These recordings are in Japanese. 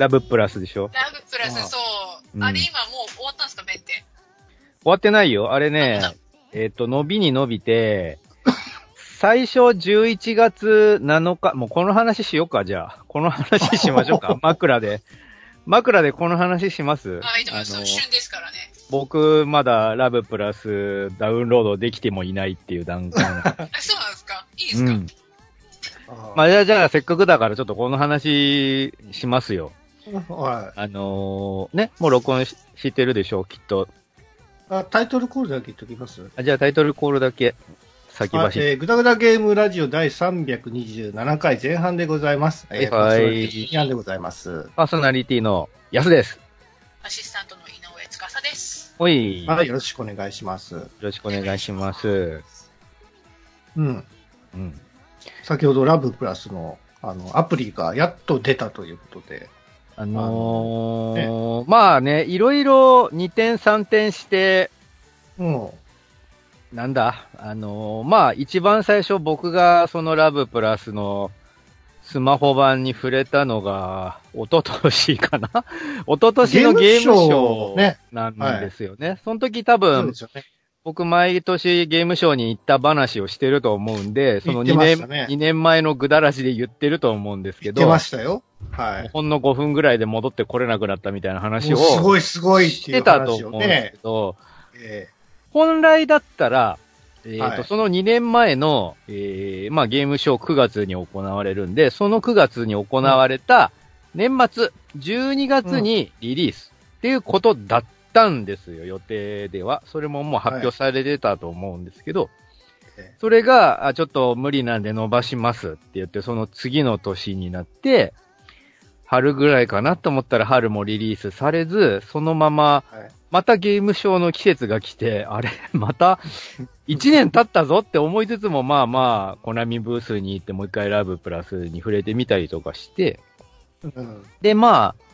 ラブプラスでしょ？ラブプラス、そう。うんあれ今もう終わったんですか、ベンって。終わってないよ。あれね、えっ、と、伸びに伸びて、最初11月7日、もうこの話しようか、じゃあ。この話しましょうか。枕で。枕でこの話します？あ、いいと思います。あの旬ですからね。僕、まだラブプラスダウンロードできてもいないっていう段階 そうなんですか？いいですか、うん。あまあ、じゃあ、じゃあ、せっかくだからちょっとこの話しますよ。はあのーね、もう録音ししてるでしょう、きっと。い。あ、タイトルコールだけ言っときます？あじゃあタイトルコールだけ先はい、走って。えー、ぐだぐだゲームラジオ第327回前半でございます。えー、はいパーソナリティ金谷でございます。パーソナリティの安です。アシスタントの井上司です。おい。はい、よよろしくお願いします。ろしくお願いします。うん。うん。先ほどラブプラスの、あの、アプリがやっと出たということで。あのーまあね、いろいろ2点3点して、うん。なんだ、あのーまあ一番最初僕がそのラブプラスのスマホ版に触れたのが、一昨年かな？一昨年のゲームショゲーなんですよね。その時多分ね。僕毎年ゲームショーに行った話をしてると思うんで、その2言ってま年、ね2年前のぐだらしで言ってると思うんですけど、出ましたよ。はい。ほんの5分ぐらいで戻ってこれなくなったみたいな話をすごいすごいっしてたと思うんですねけ。ど、え本来だったら、えーとはいその2年前の、えーまあ、ゲームショー9月に行われるんで、その9月に行われた年末、12月にリリースっていうことだったんですよ、予定では。それももう発表されてたと思うんですけど、えそれが、あちょっと無理なんで伸ばしますって言って、その次の年になって、春ぐらいかなと思ったら春もリリースされず、そのまま、はいまたゲームショーの季節が来て、あれ また、1年経ったぞって思いつつも、まあまあ、コナミブースに行ってもう一回ラブプラスに触れてみたりとかして、うん。で、まあ、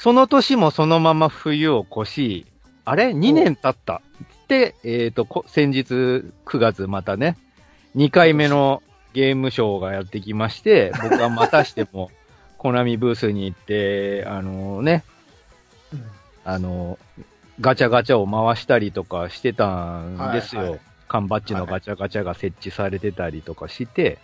その年もそのまま冬を越し、あれ ?2 年経った。で、えっ、と、こ先日9月またね、2回目のゲームショーがやってきまして、僕はまたしても、コナミブースに行って、あのね、あの、ガチャガチャを回したりとかしてたんですよ。はいはい缶バッジのガチャガチャが設置されてたりとかして、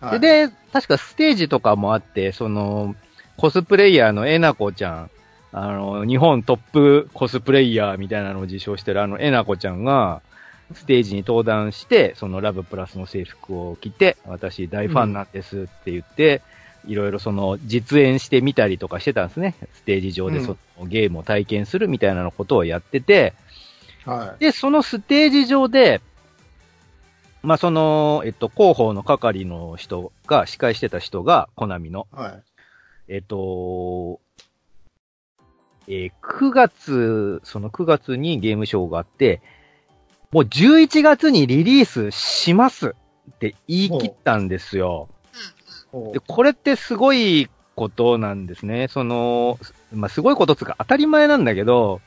はいで、で、確かステージとかもあって、その、コスプレイヤーのえなこちゃん、あの、日本トップコスプレイヤーみたいなのを自称してるあのえなこちゃんが、ステージに登壇して、そのラブプラスの制服を着て、私大ファンなんですって言って、いろいろその実演してみたりとかしてたんですね。ステージ上でそのゲームを体験するみたいなのことをやってて、はで、そのステージ上で、まあ、その、えっと、広報の係の人が、司会してた人が、コナミの、い。はい。えっと、えー9月、その9月にゲームショーがあって、もう11月にリリースしますって言い切ったんですよ。で、これってすごいことなんですね。その、まあ、すごいことつうか当たり前なんだけど、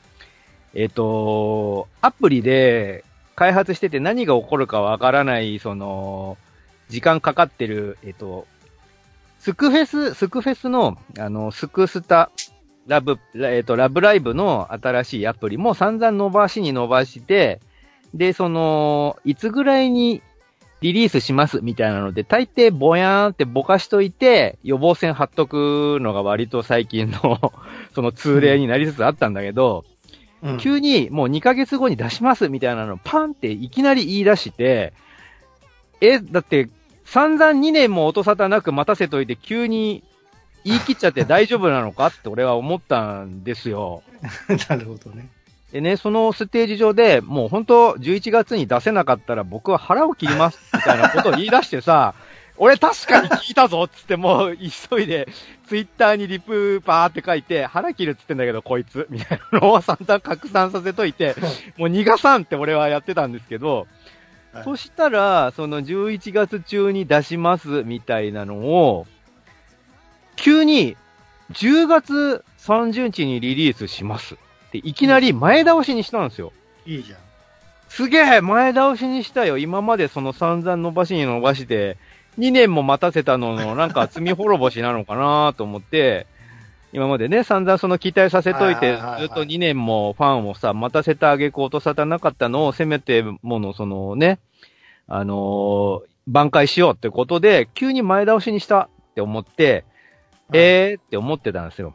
えっ、と、アプリで開発してて何が起こるかわからない、その、時間かかってる、えっ、と、スクフェス、スクフェスの、あの、スクスタ、ラブ、えっ、と、ラブライブの新しいアプリも散々伸ばしに伸ばして、で、その、いつぐらいにリリースします？みたいなので、大抵ぼやーんってぼかしといて、予防線貼っとくのが割と最近の その通例になりつつあったんだけど、うん。急にもう2ヶ月後に出しますみたいなのパンっていきなり言い出して、え、だって散々2年も音沙汰なく待たせといて急に言い切っちゃって大丈夫なのかって俺は思ったんですよ。なるほどね。でね、そのステージ上で、もう本当11月に出せなかったら僕は腹を切ります、みたいなことを言い出してさ、俺確かに聞いたぞっつってもう急いでツイッターにリプパーって書いて腹切るっつってんだけどこいつみたいなのを散々拡散させといて、もう逃がさんって俺はやってたんですけど、はいそしたら、その11月中に出しますみたいなのを、急に10月30日にリリースしますっていきなり前倒しにしたんですよ。いいじゃん。すげえ前倒しにしたよ。今までその散々伸ばしに伸ばして、2年も待たせたのの、なんか罪滅ぼしなのかなと思って、今までね、散々その期待させといて、ずっと2年もファンをさ、待たせてあげこうとさたなかったのを、せめてもの、そのね、あのー挽回しようってことで、急に前倒しにしたって思って、えーって思ってたんですよ。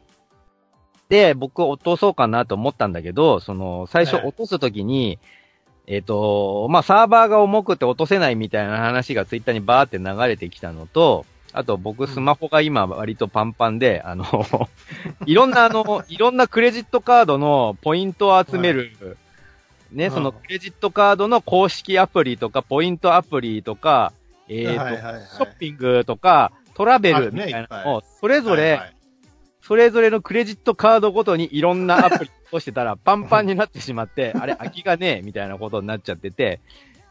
で、僕落とそうかなと思ったんだけど、その、最初はい。落とすときに、えっ、と、まあ、サーバーが重くて落とせないみたいな話がツイッターにバーって流れてきたのと、あと僕スマホが今割とパンパンで、あの、いろんなあの、いろんなクレジットカードのポイントを集める、ね、うん。そのクレジットカードの公式アプリとか、ポイントアプリとか、えっ、と、はいはいはいショッピングとか、トラベルみたいなのを、それぞれ、はいはい。それぞれのクレジットカードごとにいろんなアプリをしてたら、パンパンになってしまって、あれ、空きがねえ、みたいなことになっちゃってて、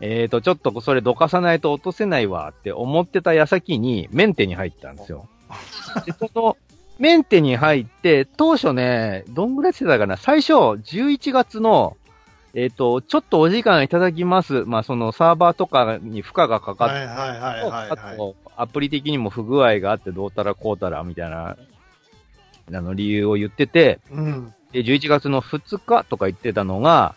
えーと、ちょっとそれどかさないと落とせないわって思ってた矢先に、メンテに入ったんですよ。で、その、メンテに入って、当初ね、どんぐらいしてたかな？最初、11月の、えっ、と、ちょっとお時間いただきます。まあ、そのサーバーとかに負荷がかかってあと、アプリ的にも不具合があってどうたらこうたらみたいな、あの、理由を言ってて、うん。で、11月の2日とか言ってたのが、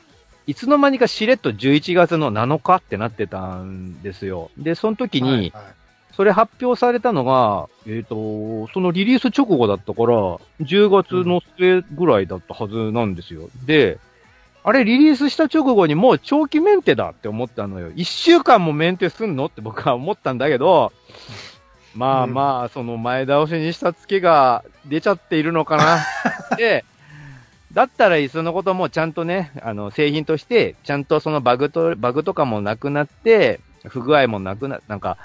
いつの間にかしれっと11月の7日ってなってたんですよ。で、その時に、はいはいそれ発表されたのが、えっ、と、そのリリース直後だったから、10月の末ぐらいだったはずなんですよ。で、あれリリースした直後にもう長期メンテだって思ったのよ。1週間もメンテすんのって僕は思ったんだけど、まあうんまあ、その前倒しにしたツケが出ちゃっているのかな。で、だったらいっそのこともちゃんとね、あの、製品として、ちゃんとそのバグと、バグとかもなくなって、不具合もなくな、なんか、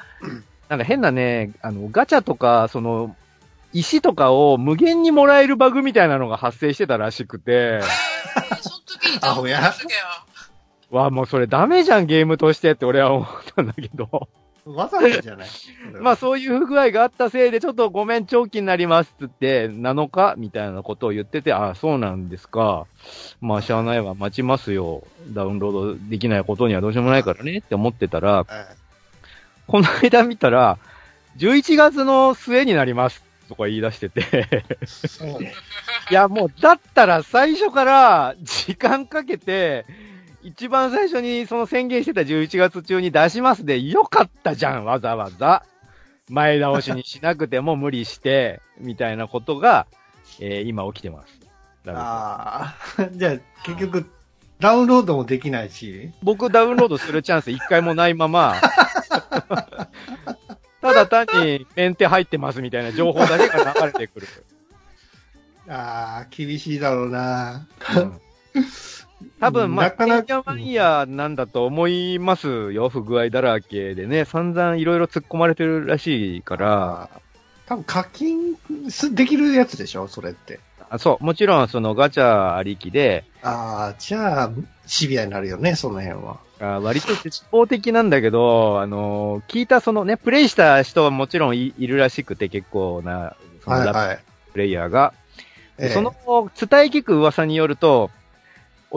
なんか変なね、あの、ガチャとか、その、石とかを無限にもらえるバグみたいなのが発生してたらしくて、えーその時にダウンロードすげえわあ、もうそれダメじゃん、ゲームとしてって俺は思ったんだけど。わざわざじゃない。まあそういう不具合があったせいで、ちょっとごめん、長期になりますっつって、7日みたいなことを言ってて、ああ、そうなんですか。まあ、しゃあないわ、待ちますよ。ダウンロードできないことにはどうしようもないからねって思ってたら、はいこの間見たら、11月の末になりますとか言い出してて、いやもう、だったら最初から時間かけて、一番最初にその宣言してた11月中に出しますでよかったじゃん、わざわざ。前倒しにしなくても無理して、みたいなことが、えー今起きてます。ああ、じゃあ結局、ダウンロードもできないし、僕ダウンロードするチャンス一回もないまま、ただ単にメンテ入ってますみたいな情報だけが流れてくる。ああ、厳しいだろうな。うん多分、まあ、なかなかてんやわんやなんだと思いますよ、不具合だらけでね。散々いろいろ突っ込まれてるらしいから。多分課金すできるやつでしょ？それって。あそう、もちろんそのガチャありきで、ああ、じゃあ、シビアになるよね、その辺は。あ割と一方的なんだけど、あの聞いたそのね、プレイした人はもちろんいいるらしくて結構な、そのラはいはい。プレイヤーが。ええその、伝え聞く噂によると、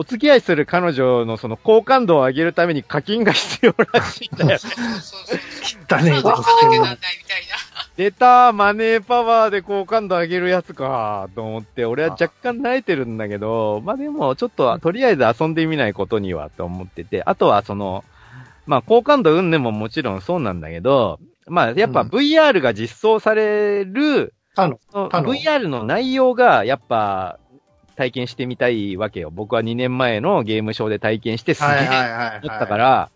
お付き合いする彼女のその好感度を上げるために課金が必要らしいんだよ。そうそうそうそう。だねえこ。出たマネーパワーで好感度上げるやつかと思って、俺は若干慣れてるんだけど、まあでもちょっととりあえず遊んでみないことにはと思ってて、あとはその、まあ好感度云々ももちろんそうなんだけど、まあやっぱうん VR が実装される、他の、その他の VR の内容がやっぱ体験してみたいわけよ。僕は2年前のゲームショーで体験してすげえ。思ったか、ら、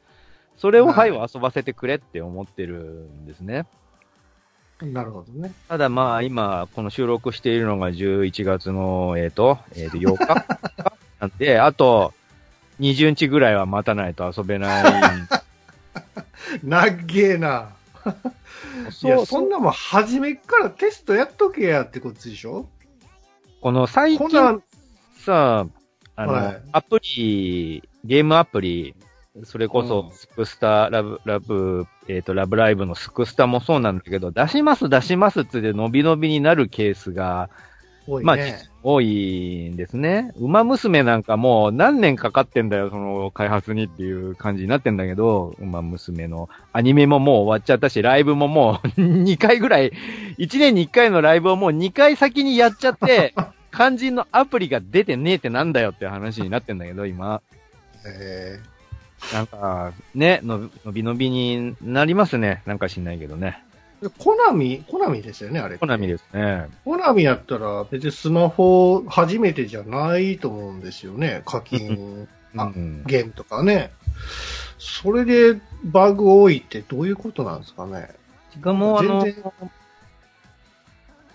それをはいはい遊ばせてくれって思ってるんですね。なるほどね。ただまあ今、この収録しているのが11月の、えっ、と、えっ、と、8日？なんで、あと、20日ぐらいは待たないと遊べない。なっげえな。いや、そんなもん初めっからテストやっとけやってことでしょ？この最こんな近、さ、あの、はいアプリ、ゲームアプリ、それこうんそ、スクスタ、ラブ、ラブ、えっ、と、ラブライブのスクスタもそうなんだけど、出します出しますって伸び伸びになるケースが、ね。まあ多いんですね。馬娘なんかもう何年かかってんだよ、その開発にっていう感じになってんだけど、馬娘のアニメももう終わっちゃったし、ライブももう2回ぐらい、1年に1回のライブをもう2回先にやっちゃって、肝心のアプリが出てねえってなんだよって話になってんだけど、今。えなんか、ね、の伸び伸びになりますね。なんか知んないけどね。ー、コナミ、コナミですよね、あれ。コナミですね。コナミやったら別にスマホ初めてじゃないと思うんですよね。課金。ゲームとかね。それでバグ多いってどういうことなんですかね。しかも、あの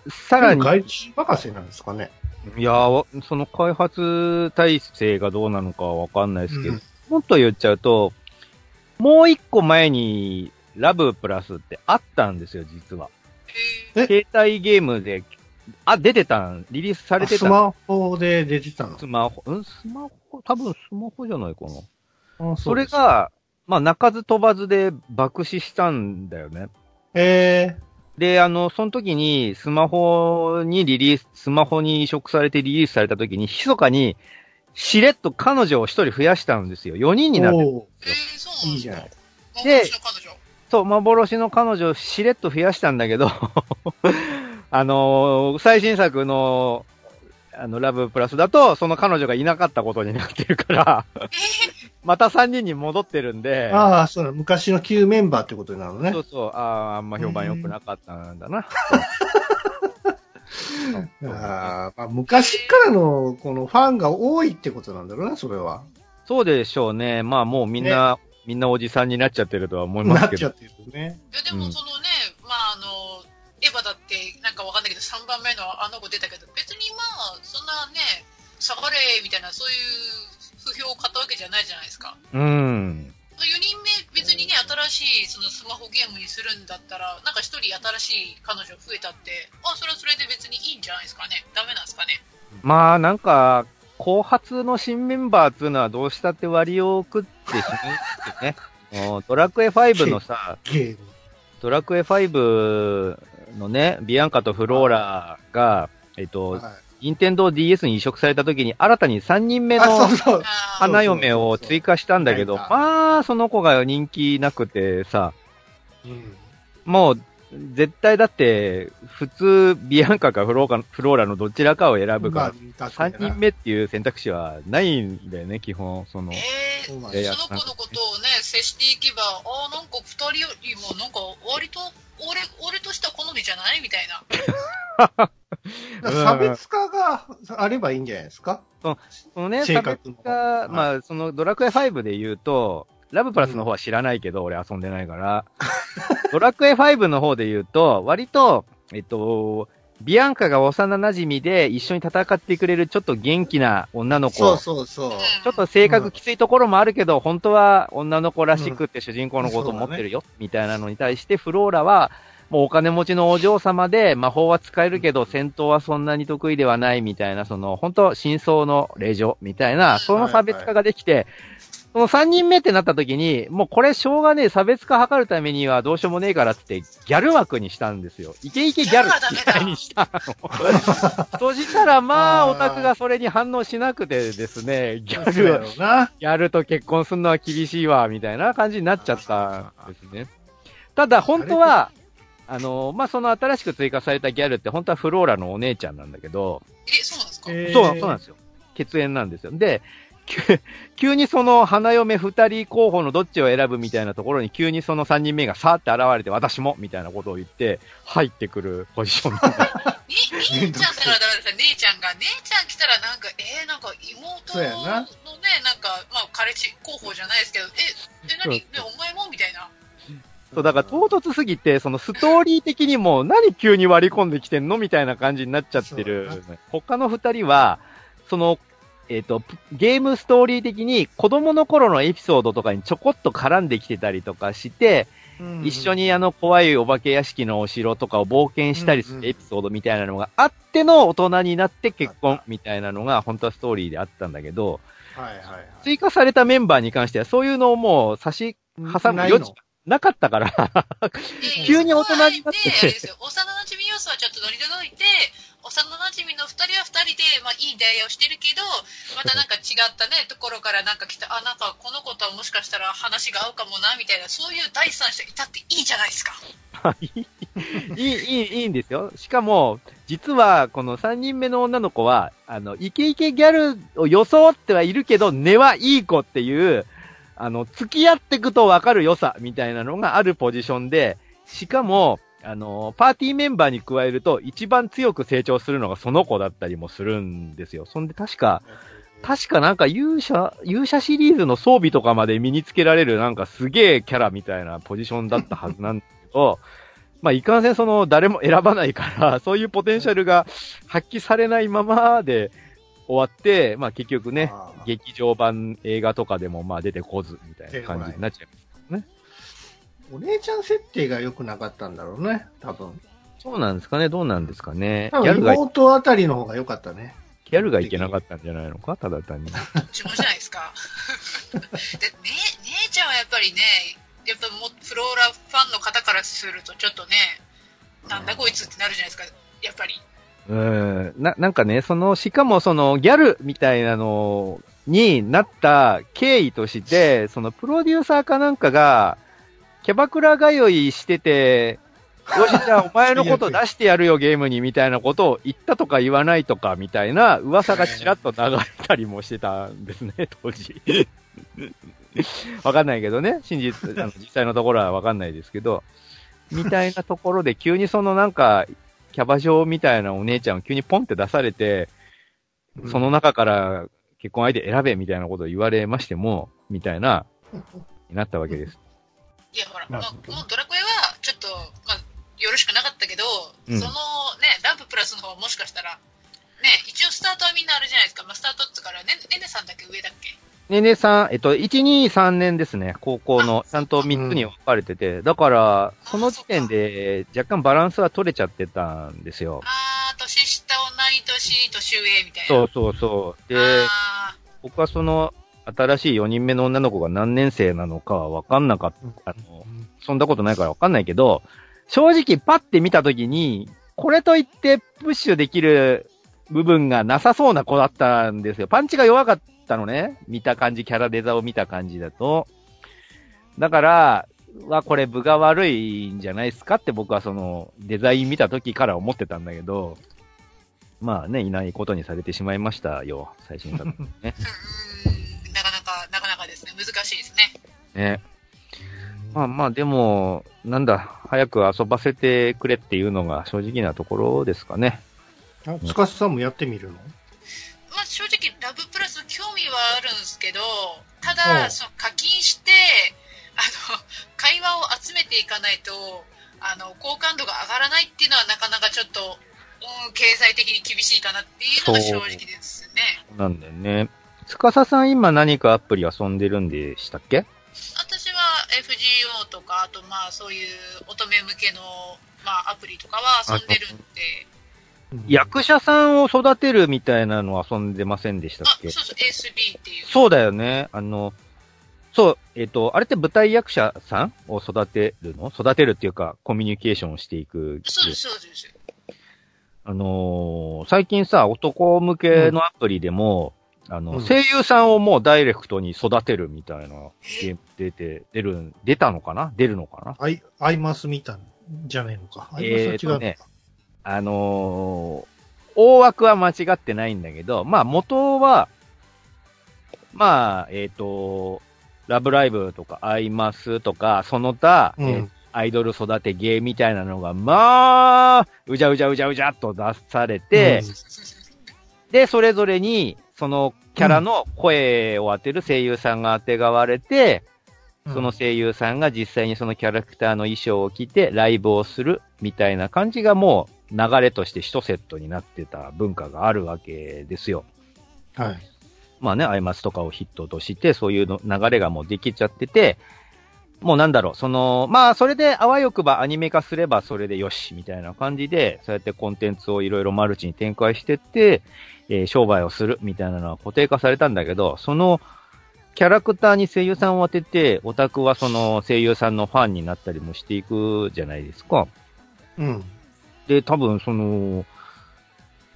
さらに、外注任せなんですかね。いやー、その開発体制がどうなのかはわかんないですけど、うん。もっと言っちゃうと、もう一個前に、ラブプラスってあったんですよ、実は。携帯ゲームで、あ、出てたん、リリースされてたスマホで出てたの？スマホ、うん？スマホ、多分スマホじゃないかな。あそれが、まあ、鳴かず飛ばずで爆死したんだよね。えで、あの、その時に、スマホにリリース、スマホに移植されてリリースされた時に、密かに、しれっと彼女を一人増やしたんですよ。4人ー、になって。おえー、そういいじゃない。で幻の彼女。そう、幻の彼女をしれっと増やしたんだけど、あのー最新作の、あの、ラブプラスだと、その彼女がいなかったことになってるから、また3人に戻ってるんで、ああ、そうだ、昔の旧メンバーってことになるのねそう。そう、ああ、あんま評判良くなかったんだな。あーまあ、昔からのこのファンが多いってことなんだろうな、それは。そうでしょうね。まあもうみんな、みんなおじさんになっちゃってるとは思いますけどなっちゃっ。てるね。いや、でもそのね、まああの、エヴァだって、なんかわかんないけど、3番目のあの子出たけど、別にまあ、そんなね、下がれ、みたいな、そういう不評を買ったわけじゃないじゃないですか。うん。4人目、別にね、新しいそのスマホゲームにするんだったら、なんか1人新しい彼女増えたって、あ、それはそれで別にいいんじゃないですかね。ダメなんですかね。まあなんか、後発の新メンバーっていうのはどうしたって割を食ってしまうね。もうドラクエ5のさ。ドラクエ5のね、ビアンカとフローラが、えっと、はい任天堂 DS に移植された時に新たに3人目あ、のそうそう。あー花嫁を追加したんだけど、そうそうそうまあ、その子が人気なくてさ、うんもう、絶対だって、普通、ビアンカかフローカフローラのどちらかを選ぶまあから、確かにな3人目っていう選択肢はないんだよね、基本。その、えー、その子のことをね、接していけば、ああ、なんか二人よりも、なんか割と、俺、俺としては好みじゃない？みたいな。差別化があればいいんじゃないですか？そのね、性差格の別化、まあ、そのドラクエ5で言うと、ラブプラスの方は知らないけど、俺遊んでないから。ドラクエ5の方で言うと、割と、えっと、ビアンカが幼馴染で一緒に戦ってくれるちょっと元気な女の子。そうそうそう。ちょっと性格きついところもあるけど、本当は女の子らしくって主人公のことをうん持ってるよ、みたいなのに対して、フローラは、もうお金持ちのお嬢様で、魔法は使えるけど、戦闘はそんなに得意ではないみたいな、その、本当真相の令嬢みたいな、その差別化ができて、その3人目ってなった時に、もうこれしょうがねえ、差別化図るためにはどうしようもねえからって、ギャル枠にしたんですよ。イケイケギャルみたいにしたの。そしたら、まあ、オタクがそれに反応しなくてですね、ギャル。ギャルと結婚するのは厳しいわ、みたいな感じになっちゃったんですね。ただ、本当は、あの、まあ、その新しく追加されたギャルって本当はフローラのお姉ちゃんなんだけど、え、そうなんですか、えーそう、そうなんですよ。血縁なんですよ。で、急急にその花嫁二人候補のどっちを選ぶみたいなところに急にその三人目がさーって現れて私もみたいなことを言って入ってくるポジションなんです。に姉ちゃんからダメですよ姉ちゃんが、姉ちゃん来たらなんか、えー、なんか妹のね、なんか、まあ、彼氏候補じゃないですけど、え、え、何？ね、お前も？みたいな。そう、だから唐突すぎて、そのストーリー的にも何急に割り込んできてんのみたいな感じになっちゃってる。他の二人は、その、えっ、と、ゲームストーリー的に子供の頃のエピソードとかにちょこっと絡んできてたりとかして、うん一緒にあの怖いお化け屋敷のお城とかを冒険したりすうんうんるエピソードみたいなのがあっての大人になって結婚みたいなのが本当はストーリーであったんだけど、はいはいはい。追加されたメンバーに関してはそういうのをもう差し挟む余地がなかったから、で急に大人になってあえてあれですよ、幼馴染要素はちょっと乗り除いて、大幼馴染の二人は二人で、まあ、いい出会いをしてるけど、またなんか違ったね、ところからなんか来た、あ、なんかこの子とはもしかしたら話が合うかもな、みたいな、そういう第三者いたっていいじゃないですか。いい、いい、いいんですよ。しかも、実は、この3人目の女の子は、あの、イケイケギャルを装ってはいるけど、根はいい子っていう、あの、付き合ってくとわかる良さみたいなのがあるポジションで、しかも、あの、パーティーメンバーに加えると、一番強く成長するのがその子だったりもするんですよ。そんで確か、確かなんか勇者、勇者シリーズの装備とかまで身につけられるなんかすげえキャラみたいなポジションだったはずなんだけど、まあ、いかんせんその、誰も選ばないから、そういうポテンシャルが発揮されないままで終わって、まあ結局ね、劇場版映画とかでもまあ出てこず、みたいな感じになっちゃいますね。お姉ちゃん設定が良くなかったんだろうね、多分。そうなんですかね、どうなんですかね。多分妹あたりの方が良かったね。ギャルがいけなかったんじゃないのかただ単に。どっちもじゃないですか。で、ね、姉ちゃんはやっぱりね、やっぱもフローラファンの方からするとちょっとね、なんだこいつってなるじゃないですか、やっぱり。うん。な、なんかね、その、しかもそのギャルみたいなのになった経緯として、そのプロデューサーかなんかが、キャバクラ通いしてて、よし、じゃあお前のこと出してやるよ、ゲームに、みたいなことを言ったとか言わないとか、みたいな噂がちらっと流れたりもしてたんですね、当時。わかんないけどね。真実、あの実際のところはわかんないですけど、みたいなところで急にそのなんか、キャバ嬢みたいなお姉ちゃんを急にポンって出されて、その中から結婚相手選べみたいなことを言われましても、みたいな、になったわけです。いや、ほら、もうドラクエは、ちょっと、まあ、よろしくなかったけど、うん、そのね、ランププラスの方はもしかしたら、ね、一応スタートはみんなあるじゃないですか。まあ、スタートってから、ね、ねねさんだけ上だっけ？ねねさん、えっと、1、2、3年ですね、高校の、ちゃんと3つに分かれてて、だから、その時点で若干バランスは取れちゃってたんですよ。あー、年下、同い年、年上みたいな。そうそうそう。で、僕はその、新しい4人目の女の子が何年生なのかは分かんなかった。あの、そんなことないから分かんないけど、正直パッて見たときに、これといってプッシュできる部分がなさそうな子だったんですよ。パンチが弱かったのね。見た感じ、キャラデザを見た感じだと。だから、は、これ部が悪いんじゃないですかって僕はその、デザイン見た時から思ってたんだけど、まあね、いないことにされてしまいましたよ、最新作ね。なかなか、なかなかですね、難しいですね。ね。まあまあ、でも、なんだ、早く遊ばせてくれっていうのが正直なところですかね。あ、つかさんもやってみるの？まあ、正直、ラブプラス興味はあるんですけど、ただ、その課金して、あの、会話を集めていかないと、あの、好感度が上がらないっていうのはなかなかちょっと、うん、経済的に厳しいかなっていうのが正直ですね。なんだよね。つかささん今何かアプリ遊んでるんでしたっけ？私は FGO とか、あとまあそういう乙女向けの、まあ、アプリとかは遊んでるんで、役者さんを育てるみたいなの遊んでませんでしたっけ？そうそう、ASB っていう。そうだよね。あの、そう、えっ、ー、と、あれって舞台役者さんを育てるの？育てるっていうか、コミュニケーションをしていく。そうです、そうです。あのー、最近さ、男向けのアプリでも、うん、あの、うん、声優さんをもうダイレクトに育てるみたいなゲーム出て、出る、出たのかな？出るのかな？アイ、アイマス見たんじゃねえのか。アイマスは違うのか。えーね、あのー、大枠は間違ってないんだけど、まあ元は、まあ、えっ、ー、と、ラブライブとか、アイマスとか、その他、うん、えー、アイドル育て芸みたいなのが、まあ、うじゃうじゃうじゃうじゃっと出されて、うん、で、それぞれに、そのキャラの声を当てる声優さんが当てがわれて、その声優さんが実際にそのキャラクターの衣装を着てライブをするみたいな感じがもう流れとして一セットになってた文化があるわけですよ。はい。まあね、アイマスとかをヒットとして、そういうの流れがもうできちゃってて、もうなんだろう、その、まあ、それであわよくばアニメ化すればそれでよし、みたいな感じで、そうやってコンテンツをいろいろマルチに展開してって、えー、商売をするみたいなのは固定化されたんだけど、その、キャラクターに声優さんを当てて、オタクはその声優さんのファンになったりもしていくじゃないですか。うん。で、多分その、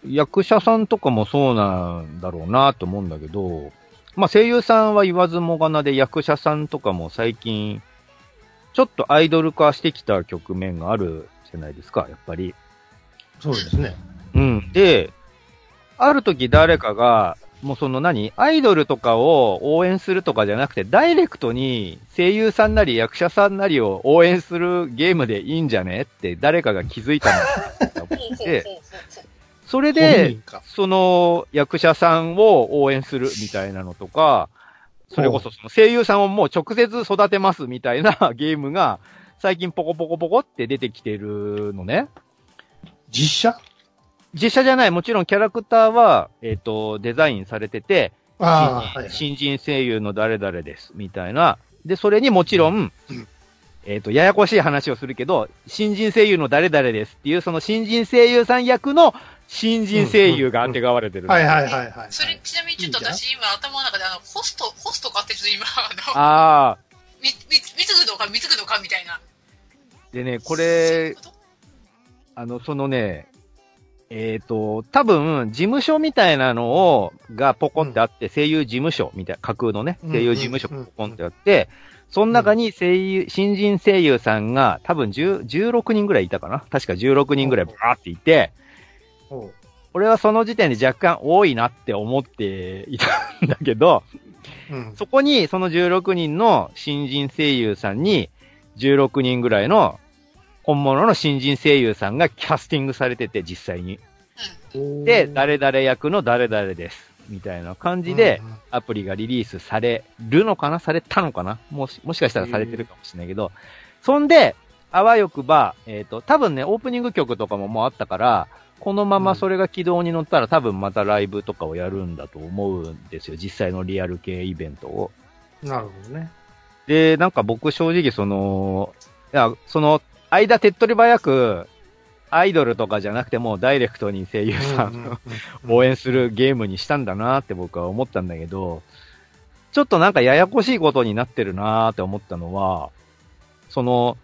役者さんとかもそうなんだろうなと思うんだけど、まあ声優さんは言わずもがなで役者さんとかも最近、ちょっとアイドル化してきた局面があるじゃないですか、やっぱり。そうですね。うん。で、ある時誰かが、もうその何アイドルとかを応援するとかじゃなくて、ダイレクトに声優さんなり役者さんなりを応援するゲームでいいんじゃねって誰かが気づいたの。で それ本で。その役者さんを応援するみたいなのとか、それこそその声優さんをもう直接育てますみたいなゲームが最近ポコポコポコって出てきてるのね。実写？実写じゃない、もちろんキャラクターは、えっ、と、デザインされてて、ああ、はい。新人声優の誰々です、みたいな。で、それにもちろん、うんえっ、と、ややこしい話をするけど、新人声優の誰々ですっていう、その新人声優さん役の新人声優が当てがわれてる。はいはいはいはい。それちなみにちょっと私今頭の中であの、ホスト、ホストかってちょっと今、あの、ああ、み、み、貢ぐのか貢ぐのかみたいな。でね、これあの、そのね、えっ、と、多分、事務所みたいなのを、がポコンってあって、声優事務所みたいな、架空のね、うん。声優事務所がポコンってあって、その中に声優、新人声優さんが多分10 16人ぐらいいたかな。確か16人ぐらいバーっていて、ほ俺はその時点で若干多いなって思っていたんだけど、ううん。そこにその16人の新人声優さんに、16人ぐらいの本物の新人声優さんがキャスティングされてて、実際に。で、誰々役の誰々です。みたいな感じで、アプリがリリースされるのかなされたのかな？もし、もしかしたらされてるかもしれないけど、そんで、あわよくば、えっ、と、多分ね、オープニング曲とかももうあったから、このままそれが軌道に乗ったら多分またライブとかをやるんだと思うんですよ。実際のリアル系イベントを。うんなるほどね。で、なんか僕正直その、いや、その、間手っ取り早く、アイドルとかじゃなくてもうダイレクトに声優さんを応援するゲームにしたんだなって僕は思ったんだけど、ちょっとなんかややこしいことになってるなって思ったのは、その、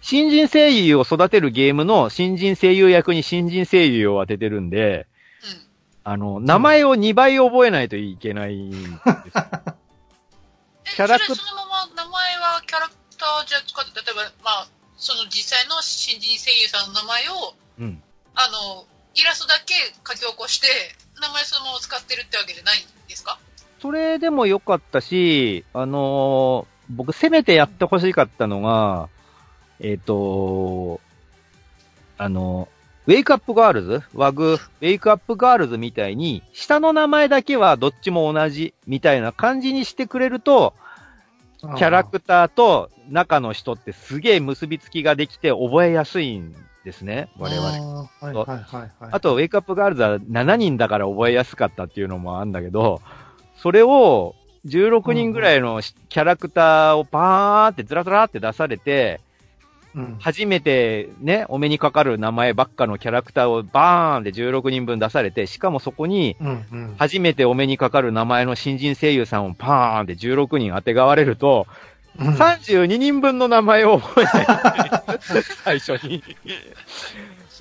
新人声優を育てるゲームの新人声優役に新人声優を当ててるんで、うん。あの、名前を2倍覚えないといけないんです キャラクそれそのまま名前はキャラクターじゃ使って、例えば、まあ、その実際の新人声優さんの名前を、うん。あの、イラストだけ書き起こして、名前そのまま使ってるってわけじゃないんですか？それでも良かったし、あのー僕、せめてやってほしかったのが、えっ、とあの、ウェイクアップガールズワグ、ウェイクアップガールズみたいに、下の名前だけはどっちも同じみたいな感じにしてくれると、キャラクターと中の人ってすげえ結びつきができて覚えやすいんですね、我々。々。はいはいはいはい。あと、ウェイクアップガールズは7人だから覚えやすかったっていうのもあるんだけど、それを16人ぐらいのしキャラクターをパーンってずらずらって出されて、うん、初めてね、お目にかかる名前ばっかのキャラクターをバーンって16人分出されて、しかもそこに。初めてお目にかかる名前の新人声優さんをパーンって16人当てがわれると、うん32人分の名前を覚えない。最初に。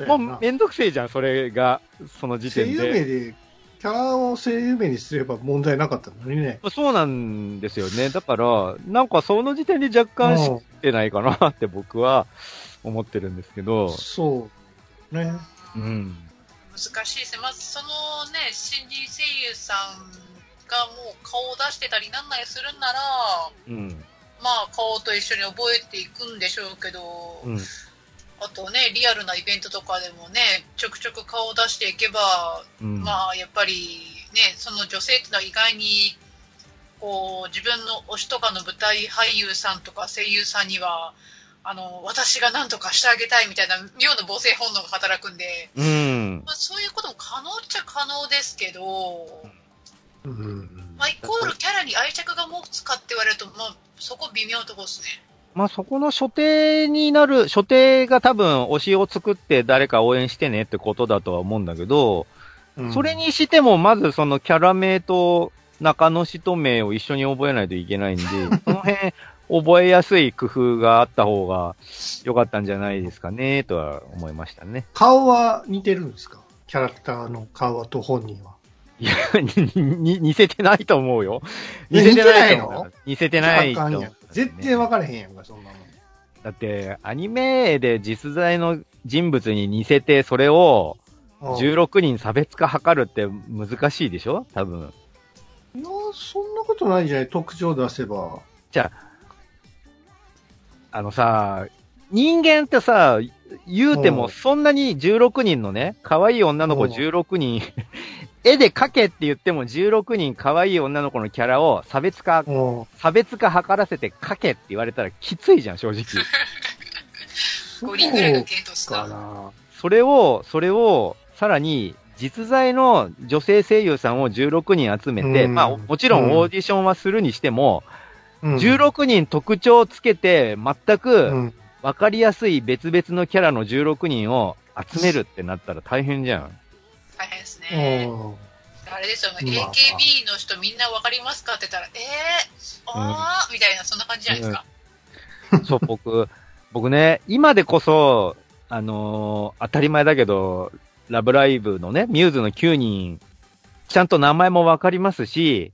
もうめんどくせえじゃん、それが、その時声優点で。名で、キャラを声優名にすれば問題なかったのにね。そうなんですよね。だから、なんかその時点で若干知ってないかなって僕は思ってるんですけど、そう。ね。うん。難しいですね。まずそのね、新人声優さんがもう顔を出してたりなんなりするんなら、うん。まあ顔と一緒に覚えていくんでしょうけど、うん。あとね、リアルなイベントとかでもね、ちょくちょく顔を出していけば、うん。まあやっぱりね、その女性っていうのは意外に、こう、自分の推しとかの舞台俳優さんとか声優さんには、あの、私が何とかしてあげたいみたいな妙な母性本能が働くんで、うん。まあ、そういうことも可能っちゃ可能ですけど、うん。まあ、イコールキャラに愛着が持つかって言われると、まあ、そこ微妙なとこですね。まあそこの所定になる、所定が多分推しを作って誰か応援してねってことだとは思うんだけど、うんそれ、にしてもまずそのキャラ名と中の人名を一緒に覚えないといけないんで、その辺覚えやすい工夫があった方が良かったんじゃないですかね、とは思いましたね。顔は似てるんですか？キャラクターの顔と本人は。いや、に、に、似せてないと思うよ。え似せてないの？似せてないと思うやん絶対分かれへんやんか、そんなもん。だって、アニメで実在の人物に似せて、それをうん16人差別化図るって難しいでしょ？多分。いや、そんなことないじゃない、特徴出せば。じゃあ、あのさ、人間ってさ、言うてもうんそんなに16人のね、可愛い女の子うん16人、絵で描けって言っても16人可愛い女の子のキャラを差別化、うん。差別化図らせて描けって言われたらきついじゃん、正直。5人ぐらいが検討しか？た。な。それを、それを、さらに、実在の女性声優さんを16人集めて、うんまあ、もちろんオーディションはするにしても、うん16人特徴をつけて、全うくん。わかりやすい別々のキャラの16人を集めるってなったら大変じゃん。大変ですうね。ん。あれですよ、まあ AKB の人みんなわかりますかって言ったら、えー、あー、みたいな、そんな感じじゃないですか。そう、僕、僕ね、今でこそ、あのー当たり前だけど、ラブライブのね、ミューズの9人、ちゃんと名前もわかりますし、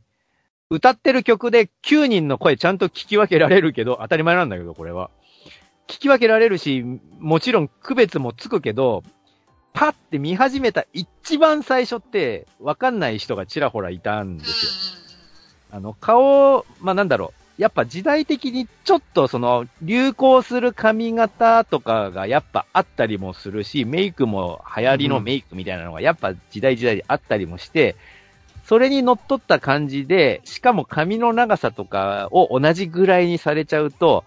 歌ってる曲で9人の声ちゃんと聞き分けられるけど、当たり前なんだけど、これは。聞き分けられるし、もちろん区別もつくけど、パッて見始めた一番最初って、わかんない人がちらほらいたんですよ。あの、顔、まあ、なんだろう。やっぱ時代的にちょっとその流行する髪型とかがやっぱあったりもするし、メイクも流行りのメイクみたいなのがやっぱ時代時代であったりもして、それに乗っ取った感じで、しかも髪の長さとかを同じぐらいにされちゃうと、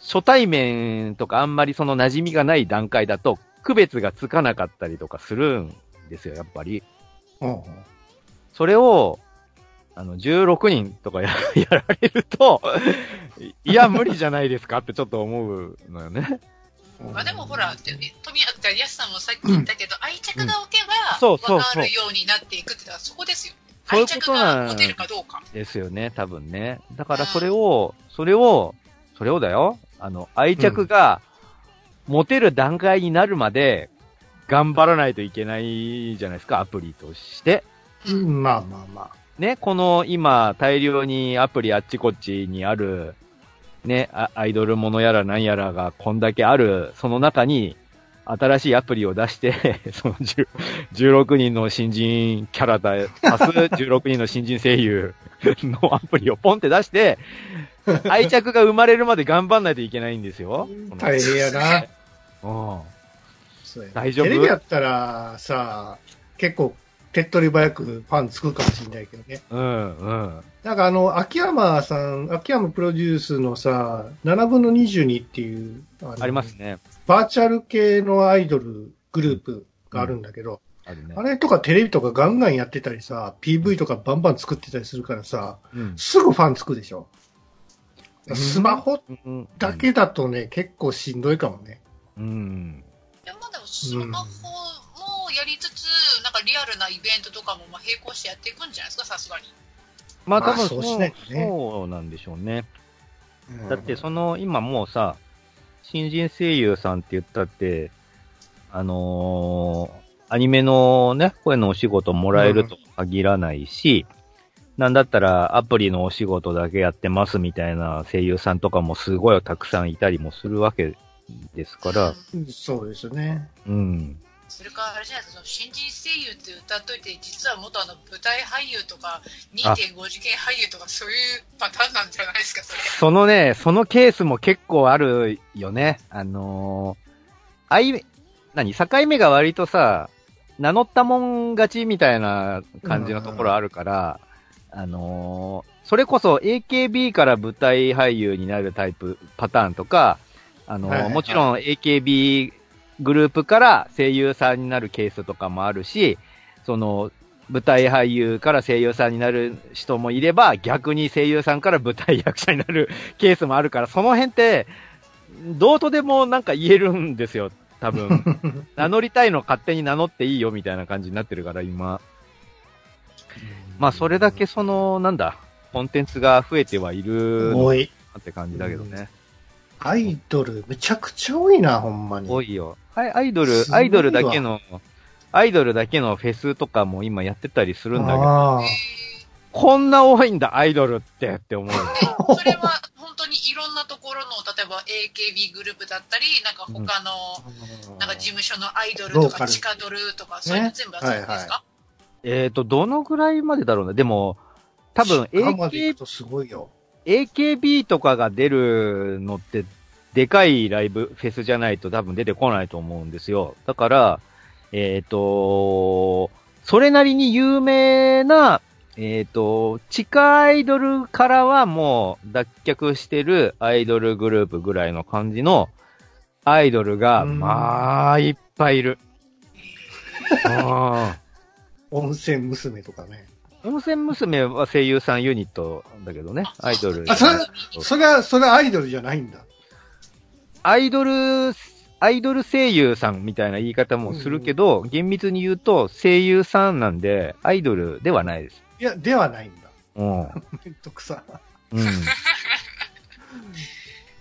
初対面とかあんまりその馴染みがない段階だと、区別がつかなかったりとかするんですよ、やっぱり。うん。それを、あの、16人とかややられると、いや、無理じゃないですかってちょっと思うのよね。うんまあでもほら、で富谷やすさんもさっき言ったけど、愛着が置けば、そうそうそうわかるようになっていくってのはそこですよ。そういう愛着ことなんが持てるかどうか。ですよね、多分ね。だからそれを、それを、それをだよ。あの、愛着が持てる段階になるまで、頑張らないといけないじゃないですか、アプリとして。うん。まあまあまね、この今、大量にアプリあっちこっちにある、ね、あアイドルものやら何やらがこんだけある、その中に、新しいアプリを出して、その10 16人の新人キャラだ、足す16人の新人声優のアプリをポンって出して、愛着が生まれるまで頑張んないといけないんですよ。あ。大変やな。うん。そうや大丈夫？テレビやったらさ、結構手っ取り早くファンつくかもしれないけどね。うん、うん。なんかあの、秋山さん、秋山プロデュースのさ、7分の22っていう、あのありますね。バーチャル系のアイドルグループがあるんだけど、あるねあ。れとかテレビとかガンガンやってたりさ、PV とかバンバン作ってたりするからさ、うん。すぐファンつくでしょ。スマホうんだけだとね、結構しんどいかもね。うん。でもまあでもスマホもやりつつ、なんかリアルなイベントとかもまあ並行してやっていくんじゃないですか、さすがに。まあ多分まあそうそうなんでしょうね。うんだってその、今もうさ、新人声優さんって言ったって、あのーアニメのね、声のお仕事もらえるとは限らないし、なんだったらアプリのお仕事だけやってますみたいな声優さんとかもすごいたくさんいたりもするわけですから、うんそうですね。うん。それからあれじゃないですか、その新人声優って歌っといて、実は元あの舞台俳優とか、2.5次元俳優とか、そういうパターンなんじゃないですか、それ。そのね、そのケースも結構あるよね。あのー、あい、何？境目が割とさ、名乗ったもん勝ちみたいな感じのところあるから、あのーそれこそ AKB から舞台俳優になるタイプ、パターンとか、あのーはいはいもちろん AKB グループから声優さんになるケースとかもあるし、その、舞台俳優から声優さんになる人もいれば、逆に声優さんから舞台役者になるケースもあるから、その辺って、どうとでもなんか言えるんですよ、多分。名乗りたいの勝手に名乗っていいよみたいな感じになってるから、今。まあ、それだけその、なんだ、コンテンツが増えてはいるって感じだけどね。アイドル、めちゃくちゃ多いな、ほんまに。多いよ。はい、アイドル、アイドルだけのアイドルだけのフェスとかも今やってたりするんだけど、こんな多いんだ、アイドルってって思う。ー それは本当にいろんなところの、例えば AKB グループだったり、なんか他の、なんか事務所のアイドルとか、地下ドルとか、そういうの全部集めてんですか、ねえっと、どのぐらいまでだろうな。でも、多分地下まで行 AK くとすごいよ。AKB とかが出るのって、でかいライブ、フェスじゃないと多分出てこないと思うんですよ。だから、えっ、と、それなりに有名な、えっ、と、地下アイドルからはもう脱却してるアイドルグループぐらいの感じのアイドルが、うんまあ、いっぱいいる。あ温泉娘とかね。ー温泉娘は声優さんユニットだけどね、アイドル。あそれそれは、それはアイドルじゃないんだ。アイドル、アイドル声優さんみたいな言い方もするけど、厳密に言うと声優さんなんで、アイドルではないです。いや、ではないんだ。うん。めんどくさ。うん。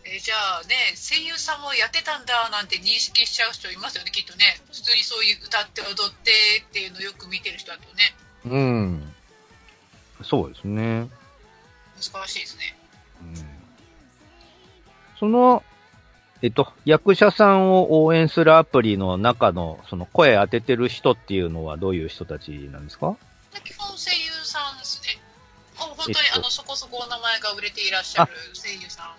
えーじゃあね、声優さんもやってたんだなんて認識しちゃう人いますよね、きっとね。普通にそういう歌って踊ってっていうのをよく見てる人だとね、うん。そうですね。難しいですね。うん、その、えっと、役者さんを応援するアプリの中の、その声当ててる人っていうのはどういう人たちなんですか？で基本声優さんですね。もう本当にえっとあのそこそこお名前が売れていらっしゃる声優さん。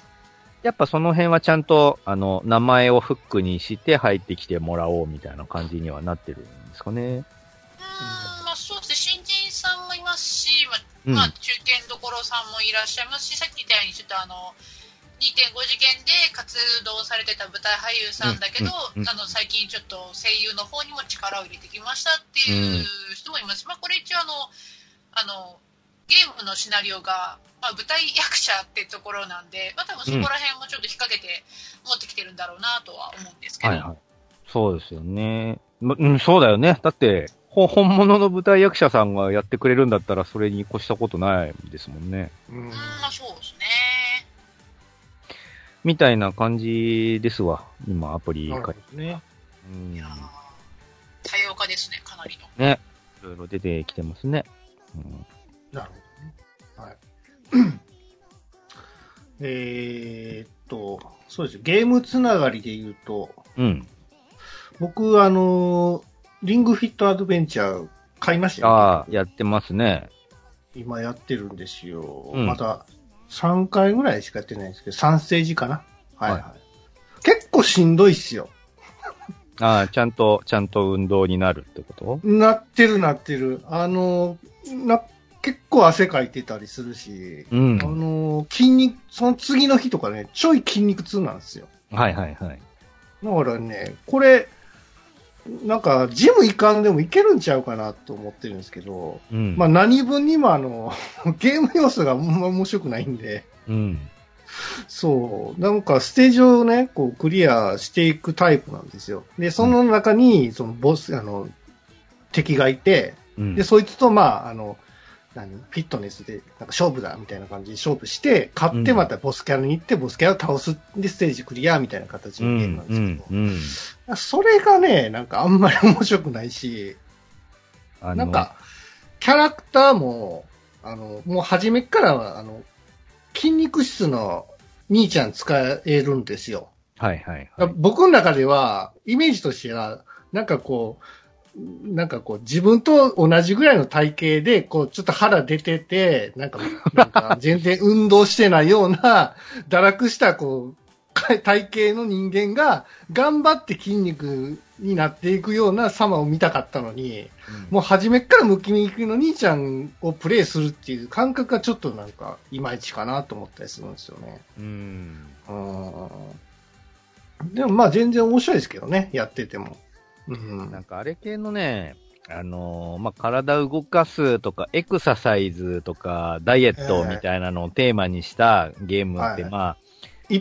やっぱその辺はちゃんと、あの、名前をフックにして入ってきてもらおうみたいな感じにはなってるんですかね。うーん、うん。まあ、中堅どころさんもいらっしゃいますし、さっき言ったように、ちょっとあの、2.5次元で活動されてた舞台俳優さんだけど、うんうんうんあの、最近ちょっと声優の方にも力を入れてきましたっていう人もいます。まあ、これ一応あの、あの、ゲームのシナリオが、まあ、舞台役者ってところなんで、まあ、多分そこら辺もちょっと引っ掛けて持ってきてるんだろうなとは思うんですけど。はいはい。そうですよね。まうん、そうだよね。だって、ほ 本物の舞台役者さんがやってくれるんだったら、それに越したことないですもんね。うんうん、まあそうですね。みたいな感じですわ。今、アプリなるかほどね。うん。多様化ですね、かなりの。いろいろ出てきてますね。うん、なるほどね。はい。えーっと、そうです。ゲームつながりで言うと、うん。僕、あの、リングフィットアドベンチャー買いましたよ、ああ、やってますね。今やってるんですよ。うんまた、3回ぐらいしかやってないんですけど、3ステージかな。はい、はい、は結構しんどいっすよ。ああ、ちゃんと、ちゃんと運動になるってこと？なってるなってる。あの、な、結構汗かいてたりするし、うんあ。の、筋肉、その次の日とかね、ちょい筋肉痛なんですよ。はいはいはい。だからね、これ、なんか、ジム行かんでもいけるんちゃうかなと思ってるんですけど、うん。まあ何分にもあの、ゲーム要素があんま面白くないんで、うん。そう、なんかステージをね、こうクリアしていくタイプなんですよ。で、その中に、そのボス、あの、敵がいて、うん。で、そいつと、まあ、あの、何、フィットネスで、なんか勝負だ、みたいな感じで勝負して、勝ってまたボスキャラに行って、ボスキャラを倒す、で、ステージクリア、みたいな形うん。のゲームなんうですけど。それがね、なんかあんまり面白くないし、なんか、キャラクターも、あの、もう初めっからは、あの、筋肉質の兄ちゃん使えるんですよ。はいはいはい。僕の中では、イメージとしては、なんかこう、なんかこう、自分と同じぐらいの体型で、こう、ちょっと腹出てて、なんか、なんか 全然運動してないような、堕落した、こう、か体型の人間が、頑張って筋肉になっていくような様を見たかったのに、もう初めっからムキムキの兄ちゃんをプレイするっていう感覚がちょっとなんか、いまいちかなと思ったりするんですよね。うん。うん。でもまあ全然面白いですけどね、やってても。うん。なんかあれ系のね、あのーまあ、体動かすとか、エクササイズとか、ダイエットみたいなのをテーマにしたゲームって、はいまあ、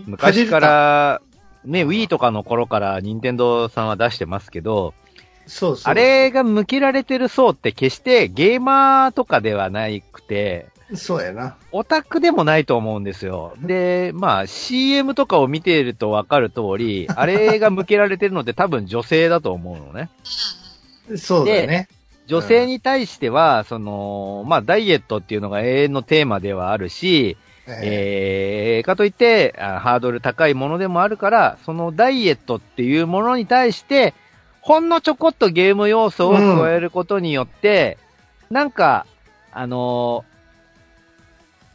昔か。ら、ね、Wii とかの頃から任天堂さんは出してますけど、そうそう。あれが向けられてる層って決してゲーマーとかではなくて、そうやな。オタクでもないと思うんですよ。で、まあ CM とかを見ているとわかる通り、あれが向けられてるのって 多分女性だと思うのね。そうだね。女性に対しては、その、まあ、ダイエットっていうのが永遠のテーマではあるし、ええ。ー、かといってあ、ハードル高いものでもあるから、そのダイエットっていうものに対して、ほんのちょこっとゲーム要素を加えることによって、なんか、あのー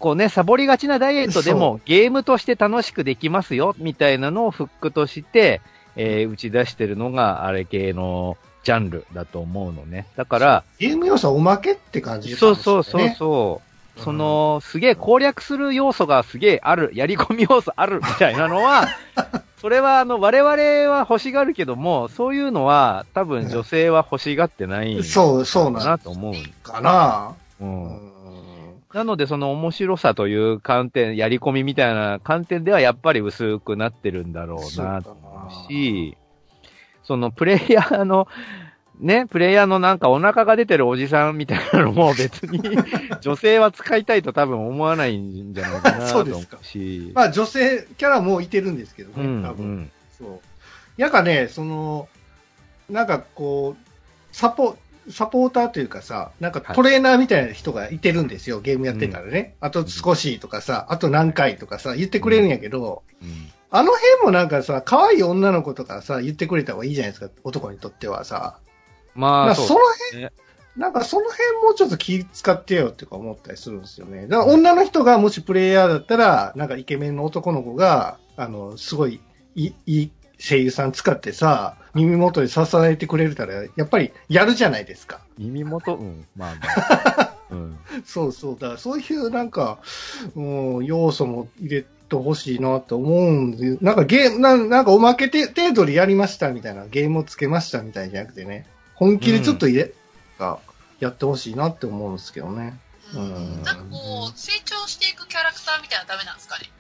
こうね、サボりがちなダイエットでそもゲームとして楽しくできますよ、みたいなのをフックとして、えー打ち出してるのがあれ系のジャンルだと思うのね。だから、ゲーム要素はおまけって感じ、そうそうそうそう。うんその、すげえ攻略する要素がすげえある、やり込み要素あるみたいなのは、それはあの、我々は欲しがるけども、そういうのは多分女性は欲しがってないんそう、そうだなと思う。かな。う。うんん。なのでその面白さという観点、やり込みみたいな観点ではやっぱり薄くなってるんだろうなと思うし、そのプレイヤーの、ね、プレイヤーのなんかお腹が出てるおじさんみたいなのも別に 女性は使いたいと多分思わないんじゃないかなと思そうですかうし。まあ女性キャラもいてるんですけどね、うん、多分。うん。そう。やかね、その、なんかこう、サポ、サポーターというかさ、なんかトレーナーみたいな人がいてるんですよ、ゲームやってたらね。あと少しとかさ、あと何回とかさ、言ってくれるんやけど、うんあの辺もなんかさ、可愛い女の子とかさ、言ってくれた方がいいじゃないですか、男にとってはさ。まあ、そのう。ねなんかその辺もちょっと気使ってよってか思ったりするんですよね。だから女の人がもしプレイヤーだったら、なんかイケメンの男の子が、あの、すごいいい声優さん使ってさ、耳元で支えてくれるたら、やっぱりやるじゃないですか。耳元、うん、まあまあ。うん。そうそう。だからそういうなんか、うん、要素も入れてほしいなと思うんで、なんかゲーム、なんなんかおまけて程度でやりましたみたいな、ゲームをつけましたみたいじゃなくてね、本気でちょっと入れ、がやってほしいなって思うんですけどね。うんなんかこう、成長していくキャラクターみたいなのダメなんですかね？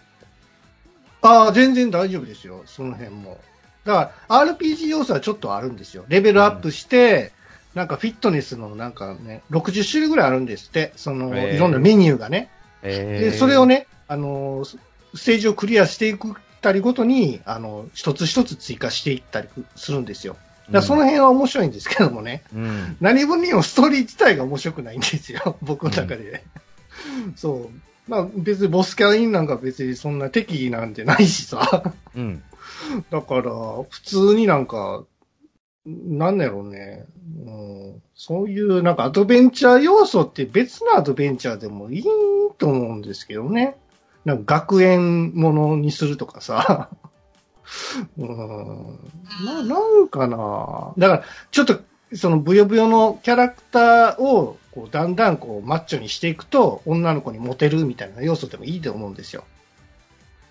ああ、全然大丈夫ですよ、その辺も。だから、RPG 要素はちょっとあるんですよ。レベルアップして、なんかフィットネスのなんかね、60種類ぐらいあるんですって、その、へーいろんなメニューがね。えで、それをね、あのステージをクリアしていくたりごとに、あの、一つ一つ追加していったりするんですよ。だその辺は面白いんですけどもね、うん。何分にもストーリー自体が面白くないんですよ、僕の中で。そう。まあ別にボスキャラインなんか別にそんな敵意なんてないしさ。うん。だから、普通になんか、なんだろうね、うん。そういうなんかアドベンチャー要素って別のアドベンチャーでもいいと思うんですけどね。なんか学園ものにするとかさ。うん。な、なんかなだから、ちょっと、そのブヨブヨのキャラクターを、こう、だんだんこう、マッチョにしていくと、女の子にモテるみたいな要素でもいいと思うんですよ。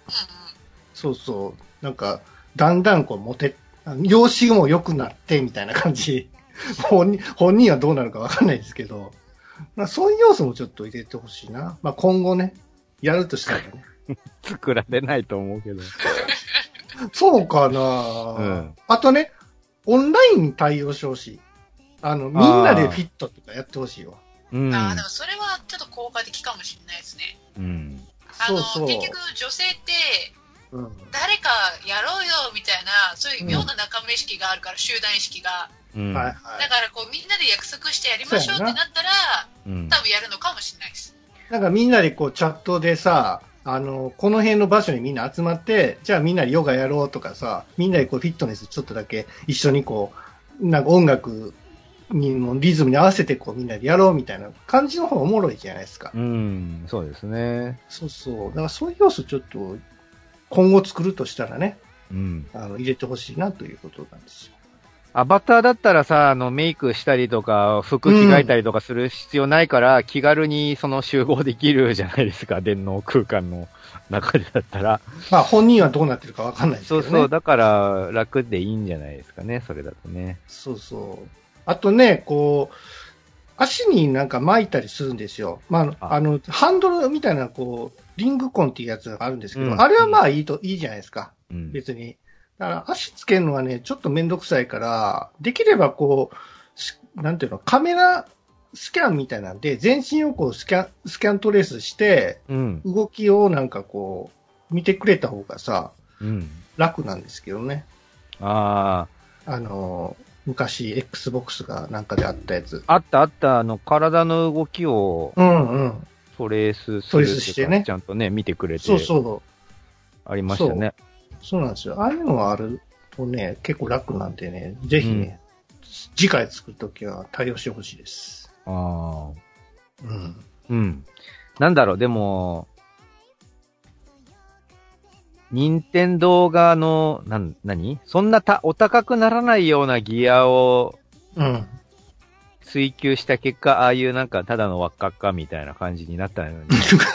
うんそうそう。なんか、だんだんこう、モテ、容姿も良くなって、みたいな感じ。本人、本人はどうなるかわかんないですけど、まあ、そういう要素もちょっと入れてほしいな。まあ、今後ね、やるとしたらね。作られないと思うけど。そうかな、うんあとね、オンラインに対応してほしい。あの、みんなでフィットとかやってほしいわ。うんうん。。ああ、でもそれはちょっと効果的かもしれないですね。うん。あの、そうそう結局女性って、うん。誰かやろうよみたいな、そういう妙な仲間意識があるから、集団意識が。うん。はいはいだ。からこうみんなで約束してやりましょうってなったら、うん。多分やるのかもしれないです。なんかみんなでこうチャットでさ、あの、この辺の場所にみんな集まって、じゃあみんなでヨガやろうとかさ、みんなでこうフィットネスちょっとだけ一緒にこう、なんか音楽にもリズムに合わせてこうみんなでやろうみたいな感じの方がおもろいじゃないですか。うん。そうですね。そうそう。だからそういう要素ちょっと今後作るとしたらね、うん。あの入れてほしいなということなんですよ。アバターだったらさ、あの、メイクしたりとか、服着替えたりとかする必要ないから、気軽にその集合できるじゃないですか、電脳空間の中でだったら。まあ本人はどうなってるかわかんないですけどね。そうそう、だから楽でいいんじゃないですかね、それだとね。そうそう。あとね、こう、足になんか巻いたりするんですよ。まあ、ああの、ハンドルみたいな、こう、リングコンっていうやつがあるんですけど、うんあれはまあいいと、いいじゃないですか。うん。別に。だから足つけるのはね、ちょっとめんどくさいから、できればこう、しなんていうの、カメラスキャンみたいなんで、全身をこうスキャン、スキャントレースして、うん。動きをなんかこう、見てくれた方がさ、うん。楽なんですけどね。ああの、昔、Xbox がなんかであったやつ。あったあった、あの、体の動きをうんうん。トレースすトレるースしてねちゃんとね、見てくれて、そうそう。ありましたね。そうなんですよ。ああいうのがあるとね、結構楽なんでね、ぜひね、次回作るときは対応してほしいです。ああ。うん。うん。なんだろう、でも、任天堂側の、なん、何？そんなた、お高くならないようなギアをうん。追求した結果、ああいうなんか、ただの輪っかっかみたいな感じになったのに。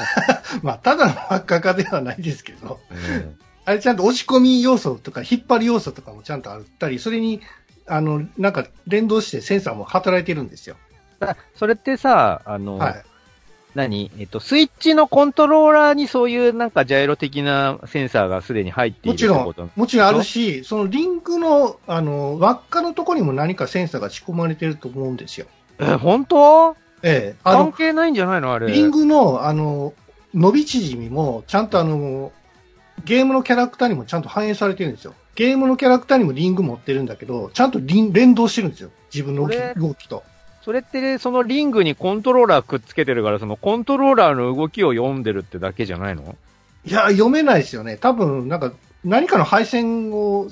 まあ、ただの輪っかかではないですけど、うんあれちゃんと押し込み要素とか引っ張り要素とかもちゃんとあったり、それに、あの、なんか連動してセンサーも働いてるんですよ。だそれってさ、あの、はい。何？えっと、スイッチのコントローラーにそういうなんかジャイロ的なセンサーがすでに入っているもちろんってこともちろんあるし、そのリンクの、あの、輪っかのところにも何かセンサーが仕込まれてると思うんですよ。え、本当？ええ。関係ないんじゃないのあれ。リングの、あの、伸び縮みも、ちゃんとあの、ゲームのキャラクターにもちゃんと反映されてるんですよ。ゲームのキャラクターにもリング持ってるんだけど、ちゃんとリン連動してるんですよ。自分の動きと。それって、そのリングにコントローラーくっつけてるから、そのコントローラーの動きを読んでるってだけじゃないの？いや、読めないですよね。多分、なんか、何かの配線を、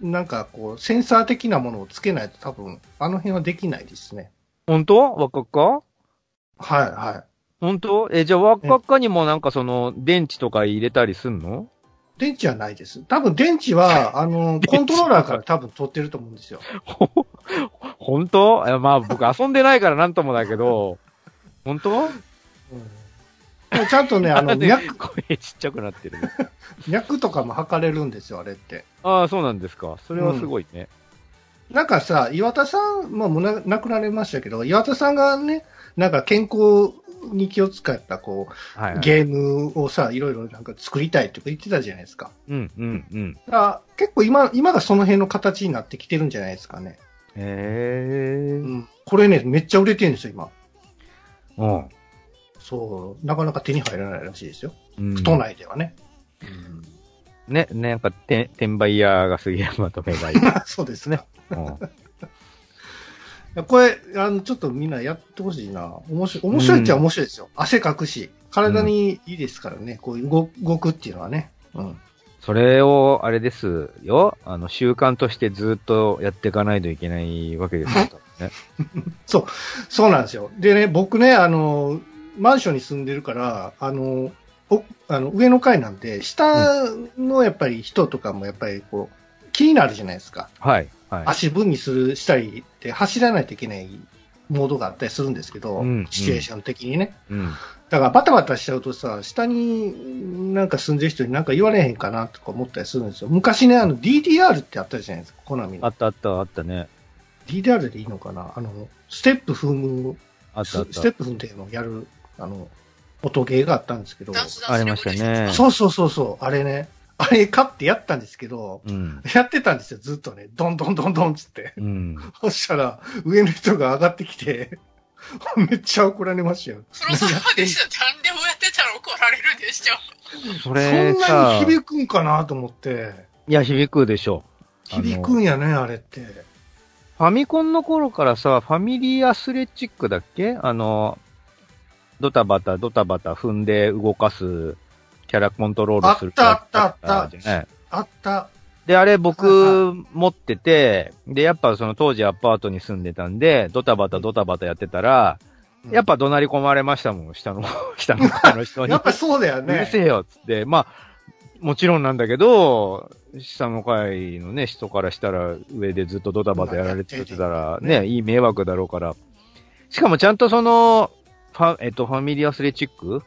なんかこう、センサー的なものをつけないと多分、あの辺はできないですね。本当？わっかっか？はい、はい。本当？え、じゃあわっかっかにもなんかその、電池とか入れたりすんの？電池はないです。多分電池は、あの、コントローラーから多分取ってると思うんですよ。本当？えまあ僕遊んでないからなんともだけど、本当？でもちゃんとね、あの、脈、声ちっちゃくなってるね。脈とかも測れるんですよ、あれって。ああ、そうなんですか。それはすごいね。なんかさ、岩田さん、まあ、もうな亡くなりましたけど、岩田さんがね、なんか健康に気を使った、こう、はい、はい。ゲームをさ、いろいろなんか作りたいとか言ってたじゃないですか。うん、うん、うん。だから結構今、今がその辺の形になってきてるんじゃないですかね。へえ。うん。これね、めっちゃ売れてるんですよ、今。うん。そう、なかなか手に入らないらしいですよ。うん都内ではね。ね、ね、なんか、て転売屋が杉山とめばいい。そうですね。うんこれ、あの、ちょっとみんなやってほしいな。面白い、面白いっちゃ面白いですよ。汗かくし、体にいいですからね。こういう動動くっていうのはね。うん。それを、あれですよ。あの、習慣としてずっとやっていかないといけないわけですよ。ね、そうなんですよ。でね、僕ね、あの、マンションに住んでるから、あの、おあの上の階なんで、下のやっぱり人とかもやっぱりこう、気になるじゃないですか。はい。はい。足分にする、したりって走らないといけないモードがあったりするんですけど、うんシチュエーション的にね。うん。だからバタバタしちゃうとさ、下になんか住んでる人になんか言われへんかなとか思ったりするんですよ。昔ね、あの DDR ってあったじゃないですか、コナミの。あったあったあったね。DDR でいいのかな？あの、ステップ踏む、あったあった。スステップ踏んでるのをやる、あの、音ゲーがあったんですけど、ありましたねそうそうそうそう、あれね、あれ買ってやったんですけど、うん。やってたんですよ、ずっとね。どんどんどんどんつって。うん。そしたら、上の人が上がってきて、めっちゃ怒られましたよ。そろそろですよ。何でもやってたら怒られるでしょ。そそれんなさに、響くんかなと思って。いや、響くでしょ。響くんやね、あれって。ファミコンの頃からさ、ファミリーアスレチックだっけ？あの、ドタバタ、ドタバタ踏んで動かす、キャラコントロールするあったあったあったあった。で、あれはい僕持ってて、で、やっぱその当時アパートに住んでたんで、ドタバタドタバタやってたら、やっぱ怒鳴り込まれましたもん、下の、下の階の人に。やっぱそうだようるね。せえよ、つって。まあ、もちろんなんだけど、下の階のね、人からしたら上でずっとドタバタやられてたら、ね、いい迷惑だろうから。しかもちゃんとその、ファ、えっと、ファミリーアスレチック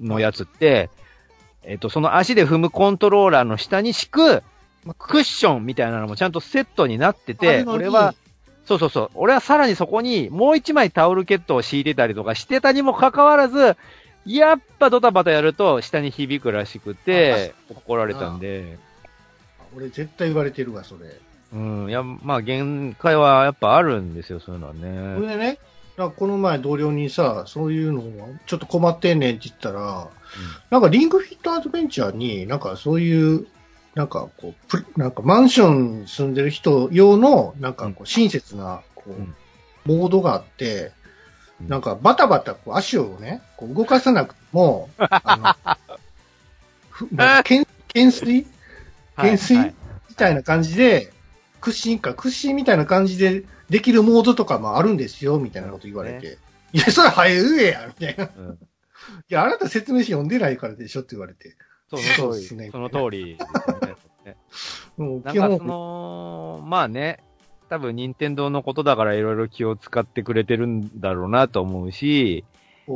のやつって、えっと、その足で踏むコントローラーの下に敷く、クッションみたいなのもちゃんとセットになってあて、俺は、そうそうそう。俺はさらにそこにもう一枚タオルケットを敷いてたりとかしてたにもかかわらず、やっぱドタバタやると下に響くらしくて、怒られたんで、俺絶対言われてるわ、それ。うん、いや、まあ限界はやっぱあるんですよ、そういうのはこね。れね、だからこの前同僚にさ、そういうのをちょっと困ってんねんって言ったら、なんかリングフィットアドベンチャーになんかそういうなんかこう、プなんかマンションに住んでる人用の、なんかこう、親切な、こう、うん。モードがあって、うん。なんかバタバタこう足をね、こう動かさなくても、あの、ふ懸懸垂？懸垂？はい。みたいな感じで、屈伸か、屈伸みたいな感じでできるモードとかもあるんですよ、みたいなこと言われて。いや、それ早い上や、みたいな。いうんや、あなた説明書読んでないからでしょって言われて。その通り、そうですねその通り ね。なんかその、まあね、多分任天堂のことだからいろいろ気を使ってくれてるんだろうなと思うし、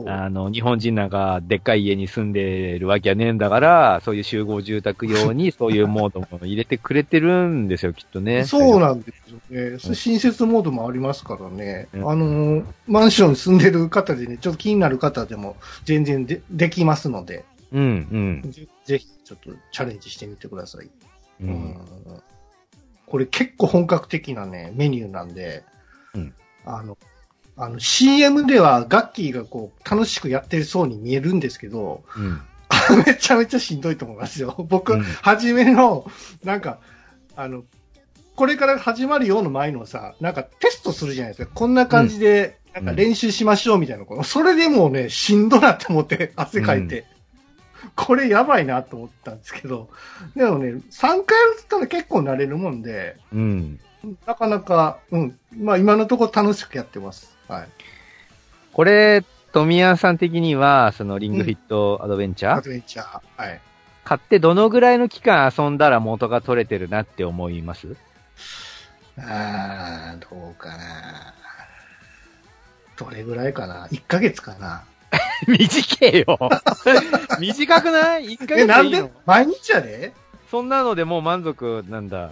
あの、日本人なんかでっかい家に住んでるわけはねえんだから、そういう集合住宅用に そういうモードも入れてくれてるんですよ、きっとね。そうなんですよね。それ親切モードもありますからね。うんあのー、マンションに住んでる方でね、ちょっと気になる方でも全然でできますので、うん、ぜぜひちょっとチャレンジしてみてください。うん。ううんんこれ結構本格的なね、メニューなんで、うんあの、あの CM ではガッキーがこう楽しくやってそうに見えるんですけど、うん。めちゃめちゃしんどいと思いますよ。僕、うん初めの、なんか、あの、これから始まるようの前のさ、なんかテストするじゃないですか。こんな感じで、なんか練習しましょうみたいなこと。それでもうね、しんどなって思って、汗かいて。これやばいなと思ったんですけど、でもね、3回やったら結構慣れるもんで、うん。なかなか、うん、まあ今のところ楽しくやってます。はい。これ、富谷さん的には、そのリングフィットアドベンチャー、アドベンチャー。はい。買ってどのぐらいの期間遊んだら元が取れてるなって思います？あー、どうかな。どれぐらいかな ?1 ヶ月かな 短えよ 短くない ?1 ヶ月え、なんで？いいの毎日やで？そんなのでもう満足なんだ。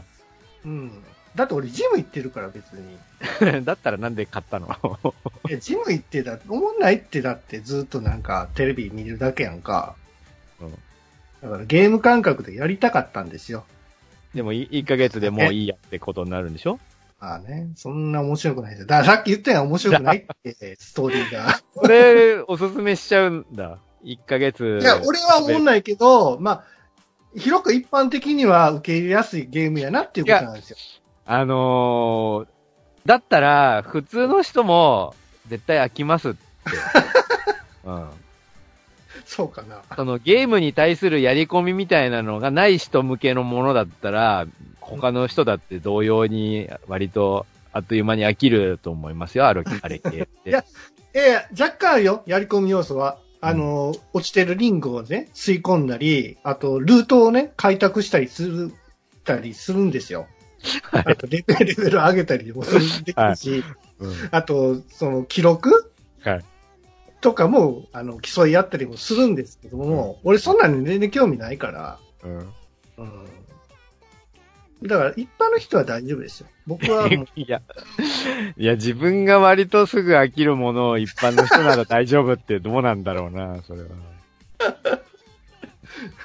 うん。だって俺ジム行ってるから別に。だったらなんで買ったの？いや、ジム行ってだ、思んないってだってずっとなんかテレビ見るだけやんか。うんだからゲーム感覚でやりたかったんですよ。でも1ヶ月でもういいやってことになるんでしょ？まあね、そんな面白くないですよ。だからさっき言ったよ面白くないって、ストーリーが。これ、おすすめしちゃうんだ。1ヶ月。いや、俺は思んないけど、まあ、広く一般的には受け入れやすいゲームやなっていうことなんですよ。あのー、だったら、普通の人も、絶対飽きますって。うん。そうかな。そのゲームに対するやり込みみたいなのがない人向けのものだったら、他の人だって同様に割とあっという間に飽きると思いますよ、ある、あれ系って。いやええ若干あるよ、やり込み要素は。あの、落ちてるリングをね、吸い込んだり、あと、ルートをね、開拓したりする、たりするんですよ。はいあとレベル、レベル上げたりもするできるし、うんあと、その、記録はいとかも、あの、競い合ったりもするんですけども、俺そんなに全然興味ないから、うんうん。だから、一般の人は大丈夫ですよ。僕は いや、いや、自分が割とすぐ飽きるものを一般の人なら大丈夫ってどうなんだろうな、それは。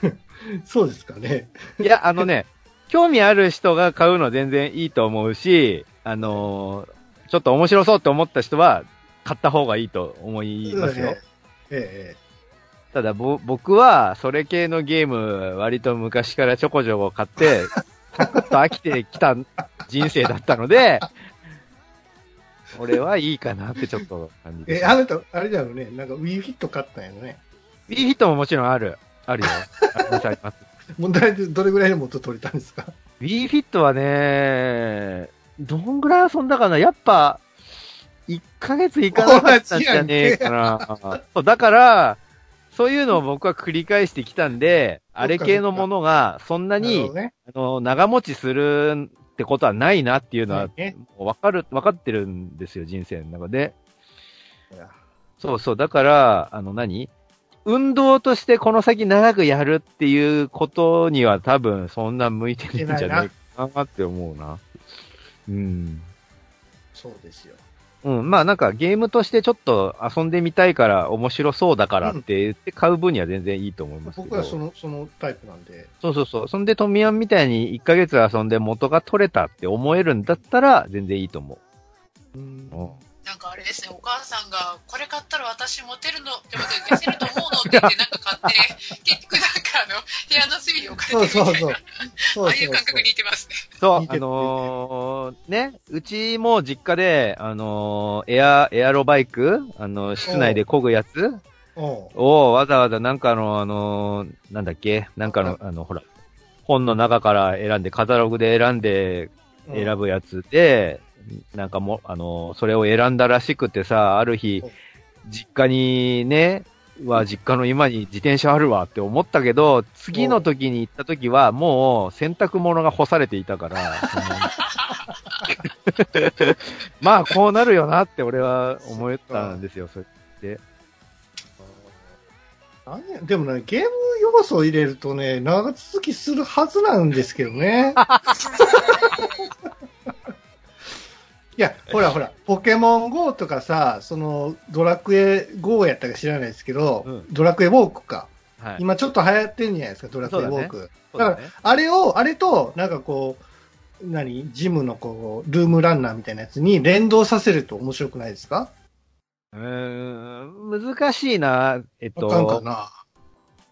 そうですかね。いや、あのね、興味ある人が買うの全然いいと思うし、あのーちょっと面白そうって思った人は、買った方がいいと思いますよ。えええただ、ぼ、僕は、それ系のゲーム、割と昔からちょこちょこ買って、サクッと飽きてきた人生だったので、俺はいいかなってちょっと感じえ。あなた、あれだよね。なんか Wii フィット買ったんやね。Wii フィットももちろんある。あるよ。ありますあります。問題でどれぐらいの元取れたんですか？Wii フィットはね、どんぐらい遊んだかな？やっぱ、1ヶ月いかなかったんじゃねえかな。そう、だから、そういうのを僕は繰り返してきたんで、あれ系のものが、そんなにね。あの、長持ちするってことはないなっていうのはわかる、わかってるんですよ、人生の中で。そうそう、だから、あの何？運動としてこの先長くやるっていうことには多分そんな向いてないんじゃないかなって思うな。うん。そうですよ。うん、まあなんかゲームとしてちょっと遊んでみたいから面白そうだからって言って買う分には全然いいと思いますけど。僕はその、そのタイプなんで。そうそうそう。そんで、トミヤンみたいに1ヶ月遊んで元が取れたって思えるんだったら、全然いいと思うんう。うん。なんかあれですね、お母さんが、これ買ったら私モテるの、でも消せると思うのって言ってなんか買って、結局なんか、あの、部屋の隅に置かれてるみたいな。ああいう感覚に似てますね。そう、あのーね、うちも実家で、あのーエア、エアロバイクあの、室内で漕ぐやつをわざわざなんかの、あのーなんだっけなんかの、あ。の、ほら、本の中から選んで、カタログで選んで選ぶやつで、なんかも、あのーそれを選んだらしくてさ、ある日うん、実家にね、は実家の今に自転車あるわって思ったけど、次の時に行った時はもう洗濯物が干されていたから、まあこうなるよなって俺は思ったんですよ、それ。何やでもね、ゲーム要素を入れるとね、長続きするはずなんですけどね。いや、ほらほら、ポケモン GO とかさ、その、ドラクエ GO やったか知らないですけど、うんドラクエウォークか。はい。今ちょっと流行ってんじゃないですか、ドラクエウォーク。そうだね。あれを、あれと、なんかこう、何ジムのこう、ルームランナーみたいなやつに連動させると面白くないですか？うーん、難しいな。えっわかんかと、な。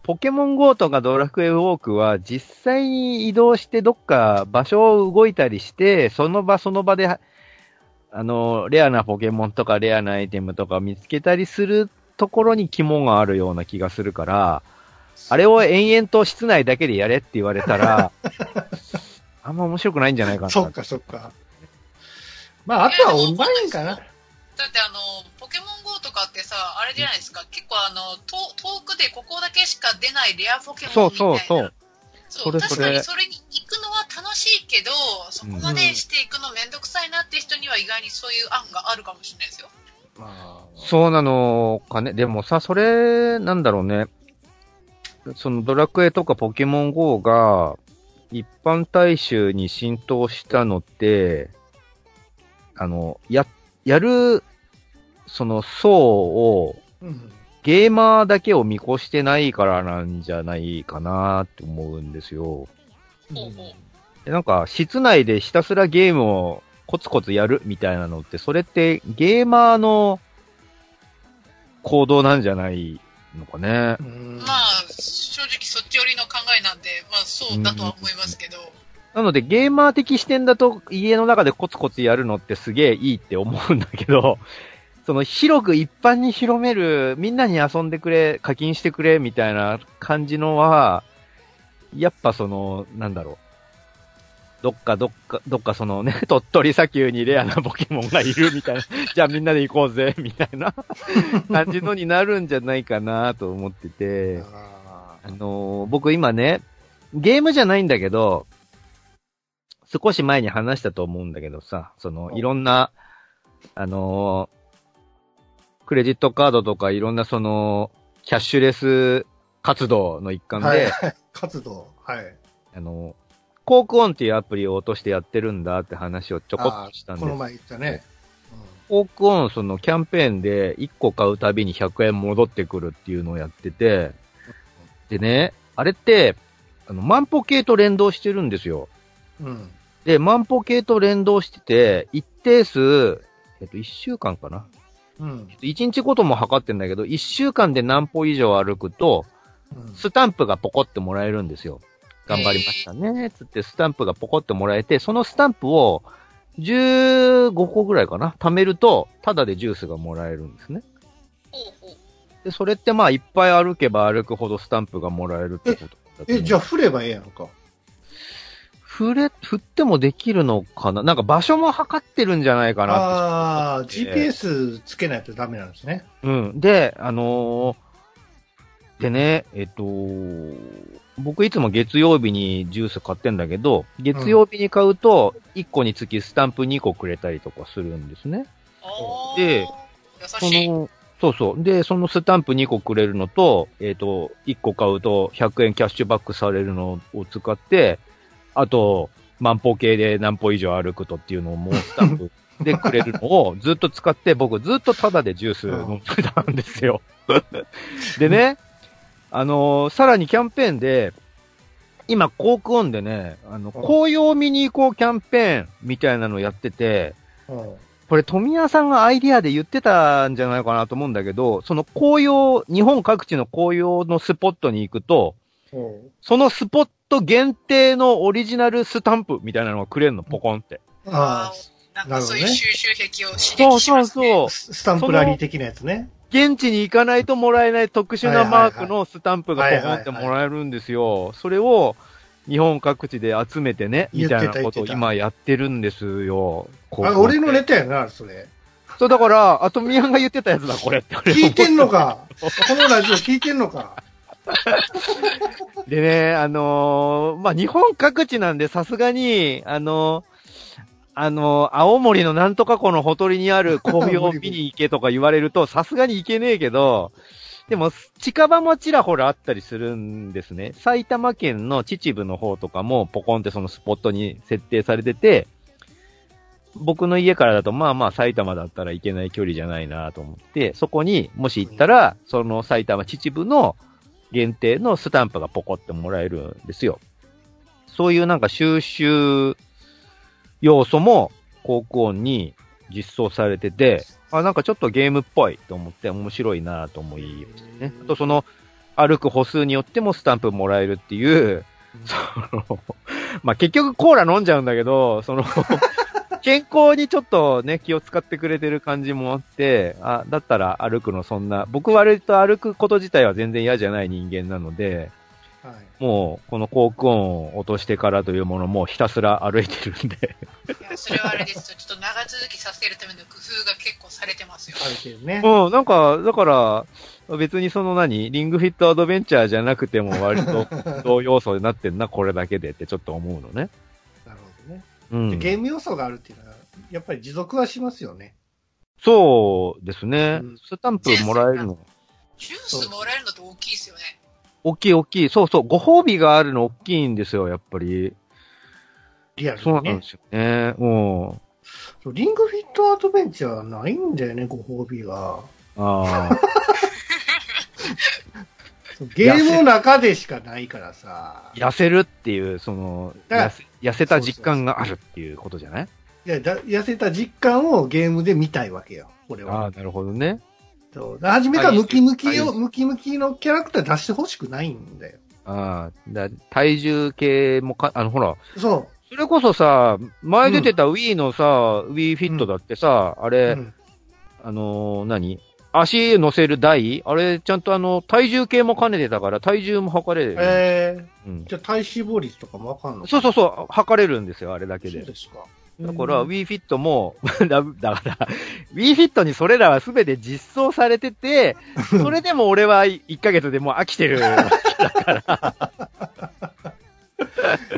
ポケモン GO とかドラクエウォークは実際に移動してどっか場所を動いたりして、その場その場で、あの、レアなポケモンとかレアなアイテムとか見つけたりするところに肝があるような気がするから、あれを延々と室内だけでやれって言われたら、あんま面白くないんじゃないかな。そっかそっか。まあ、あとはオンラインかな。だってあの、ポケモン GO とかってさ、あれじゃないですか、結構あの、遠遠くでここだけしか出ないレアポケモンみたいな。そうそう。そうそれそれ確かにそれに行くのは楽しいけど、そこまでしていくのめんどくさいなって人には意外にそういう案があるかもしれないですよ。まあ、そうなのかね。でもさ、それ、なんだろうね。そのドラクエとかポケモン GO が一般大衆に浸透したのって、あの、や、やる、その層をうん。ゲーマーだけを見越してないからなんじゃないかなって思うんですよ。ほうほうでなんか、室内でひたすらゲームをコツコツやるみたいなのって、それってゲーマーの行動なんじゃないのかね？うんまあ、正直そっち寄りの考えなんで、まあそうだとは思いますけど、なので、ゲーマー的視点だと家の中でコツコツやるのってすげえいいって思うんだけど、その広く一般に広める、みんなに遊んでくれ、課金してくれ、みたいな感じのは、やっぱその、なんだろう。どっかどっか、どっかそのね、鳥取砂丘にレアなポケモンがいるみたいな、じゃあみんなで行こうぜ、みたいな感じのになるんじゃないかなと思ってて。ああのー僕今ね、ゲームじゃないんだけど、少し前に話したと思うんだけどさ、その、いろんな、あのークレジットカードとかいろんなその、キャッシュレス活動の一環で、ーはい。活動。はい。あのーコークオンっていうアプリを落としてやってるんだって話をちょこっとしたんです。この前言ったね。コークオンそのキャンペーンで1個買うたびに100円戻ってくるっていうのをやってて、でね、あれって、あの、万歩計と連動してるんですよ。うん。うん。で、万歩計と連動してて、一定数、えっと、一週間かなうん。一日ごとも測ってんだけど、一週間で何歩以上歩くと、うんスタンプがポコってもらえるんですよ。頑張りましたね。つってスタンプがポコってもらえて、そのスタンプを15個ぐらいかな貯めると、タダでジュースがもらえるんですね。で、それってまあ、いっぱい歩けば歩くほどスタンプがもらえるってことだと思うえ、じゃあ振ればええやんか。振れ、振ってもできるのかな？なんか場所も測ってるんじゃないかなああ、え GPS つけないとダメなんですね。うん。で、あのーでね、えっと、僕いつも月曜日にジュース買ってんだけど、月曜日に買うと、1個につきスタンプ2個くれたりとかするんですね。あーで優しい。その、そうそう。で、そのスタンプ2個くれるのと、えっ、と、1個買うと100円キャッシュバックされるのを使って、あと、万歩計で何歩以上歩くとっていうのをもうスタンプでくれるのをずっと使って、僕ずっとタダでジュース飲んでたんですよ。でね、あのーさらにキャンペーンで、今、コークオンでね、あの、紅葉見に行こうキャンペーンみたいなのやってて、うん。これ富谷さんがアイディアで言ってたんじゃないかなと思うんだけど、その紅葉、日本各地の紅葉のスポットに行くと、そのスポット限定のオリジナルスタンプみたいなのがくれんの、ポコンって。あなんかそういうなるほどね収集癖を刺激しそうます、ね。そうそうあ、。ススタンプラリー的なやつね。現地に行かないともらえない特殊なマークのスタンプがポコンってもらえるんですよ。それを日本各地で集めてね、みたいなことを今やってるんですよ。あ、俺のネタやな、それ。そう、だから、あとンが言ってたやつだ、これって。俺聞いてんのか？このラジオ聞いてんのか？でね、あのーまあ、日本各地なんでさすがに、あのーあのー青森のなんとか湖のほとりにある 紅葉を見に行けとか言われると、さすがに行けねえけど、でも、近場もちらほらあったりするんですね。埼玉県の秩父の方とかも、ポコンってそのスポットに設定されてて、僕の家からだと、まあまあ埼玉だったらいけない距離じゃないなと思って、そこにもし行ったら、その埼玉秩父の限定のスタンプがポコってもらえるんですよ。そういうなんか収集要素も航空音に実装されてて、あ、なんかちょっとゲームっぽいと思って面白いなと思いましたね。あとその、歩く歩数によってもスタンプもらえるっていう、その、まあ、結局コーラ飲んじゃうんだけど、その、健康にちょっとね、気を使ってくれてる感じもあって、あ、だったら歩くのそんな、僕割と歩くこと自体は全然嫌じゃない人間なので、はい。もう、この航空音を落としてからというものもひたすら歩いてるんで、いや、それはあれですよ。ちょっと長続きさせるための工夫が結構されてますよ。あるね。うん、なんか、だから、別にその何、リングフィットアドベンチャーじゃなくても割と同要素になってんな、これだけでってちょっと思うのね。うん。でゲーム要素があるっていうのは、やっぱり持続はしますよね。そうですねうん。スタンプもらえるの。ジュースもらえるのって大きいですよね。大きい大きい。そうそう。ご褒美があるの大きいんですよ、やっぱり。リアルにねそうなんで。すよね。うん。そうリングフィットアドベンチャーはないんだよね、ご褒美が。ああ。ゲームの中でしかないからさ。痩せるっていう、その、痩せ痩せた実感があるっていうことじゃない？いやだ痩せた実感をゲームで見たいわけよ、俺は。ああ、なるほどね。そう。だ初めからムキムキを、はいムキムキのキャラクター出してほしくないんだよ。ああ、だ体重計もか、あの、ほら、そそれこそさ、前出てた Wii のさ、Wii フィットだってさ、あう。れ、うんあのー何？足乗せる台？あれ、ちゃんとあの、体重計も兼ねてたから、体重も測れる。えうんー、じゃあ体脂肪率とかもわかんの？そうそうそう、測れるんですよ、あれだけで。そうですか。だから、うん Wii フィットも、だだから、Wii フィットにそれらはすべて実装されてて、それでも俺は1ヶ月でもう飽きてる。い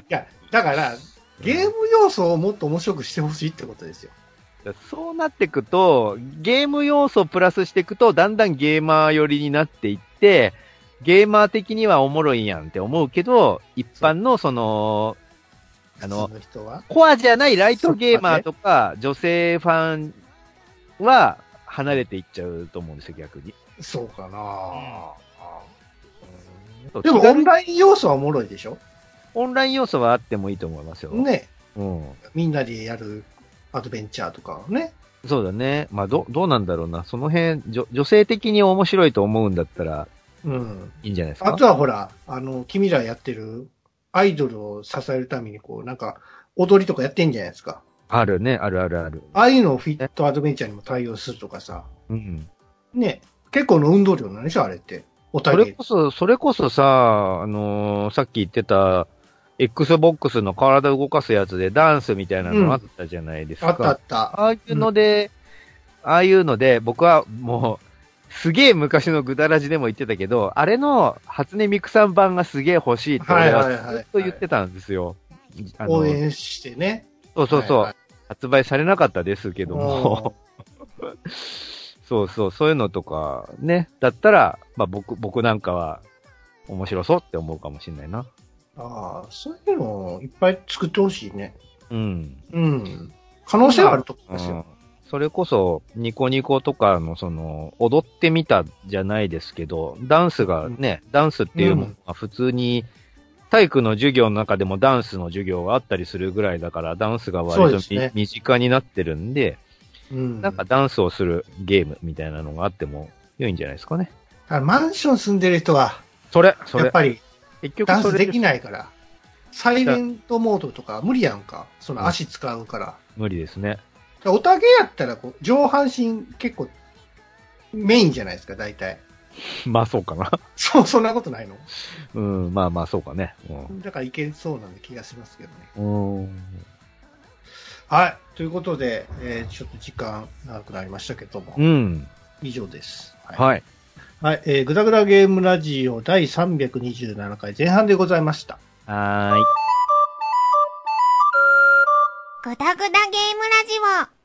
や、だから、ゲーム要素をもっと面白くしてほしいってことですよ。そうなっていくと、ゲーム要素をプラスしていくと、だんだんゲーマー寄りになっていって、ゲーマー的にはおもろいやんって思うけど、一般のその、あの。コアじゃないライトゲーマーとか、女性ファンは離れていっちゃうと思うんですよ、逆に。そうかな、でもオンライン要素はおもろいでしょ？オンライン要素はあってもいいと思いますよ。ね。うん。みんなでやるアドベンチャーとかね。そうだね。まあ、ど、どうなんだろうな。その辺、女女性的に面白いと思うんだったらうん。いいんじゃないですか？あとはほら、あの、君らやってるアイドルを支えるためにこう、なんか、踊りとかやってんじゃないですか。あるね、あるあるある。ああいうのをフィットアドベンチャーにも対応するとかさ。うん。ね。結構の運動量なんでしょあれって。おそ。れこそ、それこそさ、あのーさっき言ってた、Xbox の体を動かすやつでダンスみたいなのあったじゃないですか。あったあった。ああいうので、ああいうので、僕はもう、すげえ昔のグダラジでも言ってたけど、あれの初音ミクさん版がすげえ欲しいって俺はずっと言ってたんですよ。応援してね。そうそうそう、はいはい発売されなかったですけども、そうそう、そういうのとか、ね、だったら、まあ僕、僕なんかは面白そうって思うかもしれないな。ああ、そういうのをいっぱい作ってほしいね。うん。うん。可能性はあると思いますよ。うんそれこそ、ニコニコとかの、その、踊ってみたじゃないですけど、ダンスがね、ダンスっていうものが普通に、体育の授業の中でもダンスの授業があったりするぐらいだから、ダンスがそう割とみ、ですね身近になってるんで、うん。なんかダンスをするゲームみたいなのがあっても良いんじゃないですかね。あマンション住んでる人は、それ、それやっ。ぱり、結局ダンスできい。ないから。サイレントモードとか無理やんか。その足使うから。無理ですね。おたげやったらこう、上半身結構メインじゃないですか、大体。まあそうかな。そう、そんなことないの？うん、まあまあそうかね。だからいけそうなんで気がしますけどね。うん。うんはい。ということで、えーちょっと時間長くなりましたけども、うん。以上です。はい。はい。はい、えー、ぐだぐだゲームラジオ第327回前半でございました。はーい。ぐだぐだゲームラジオ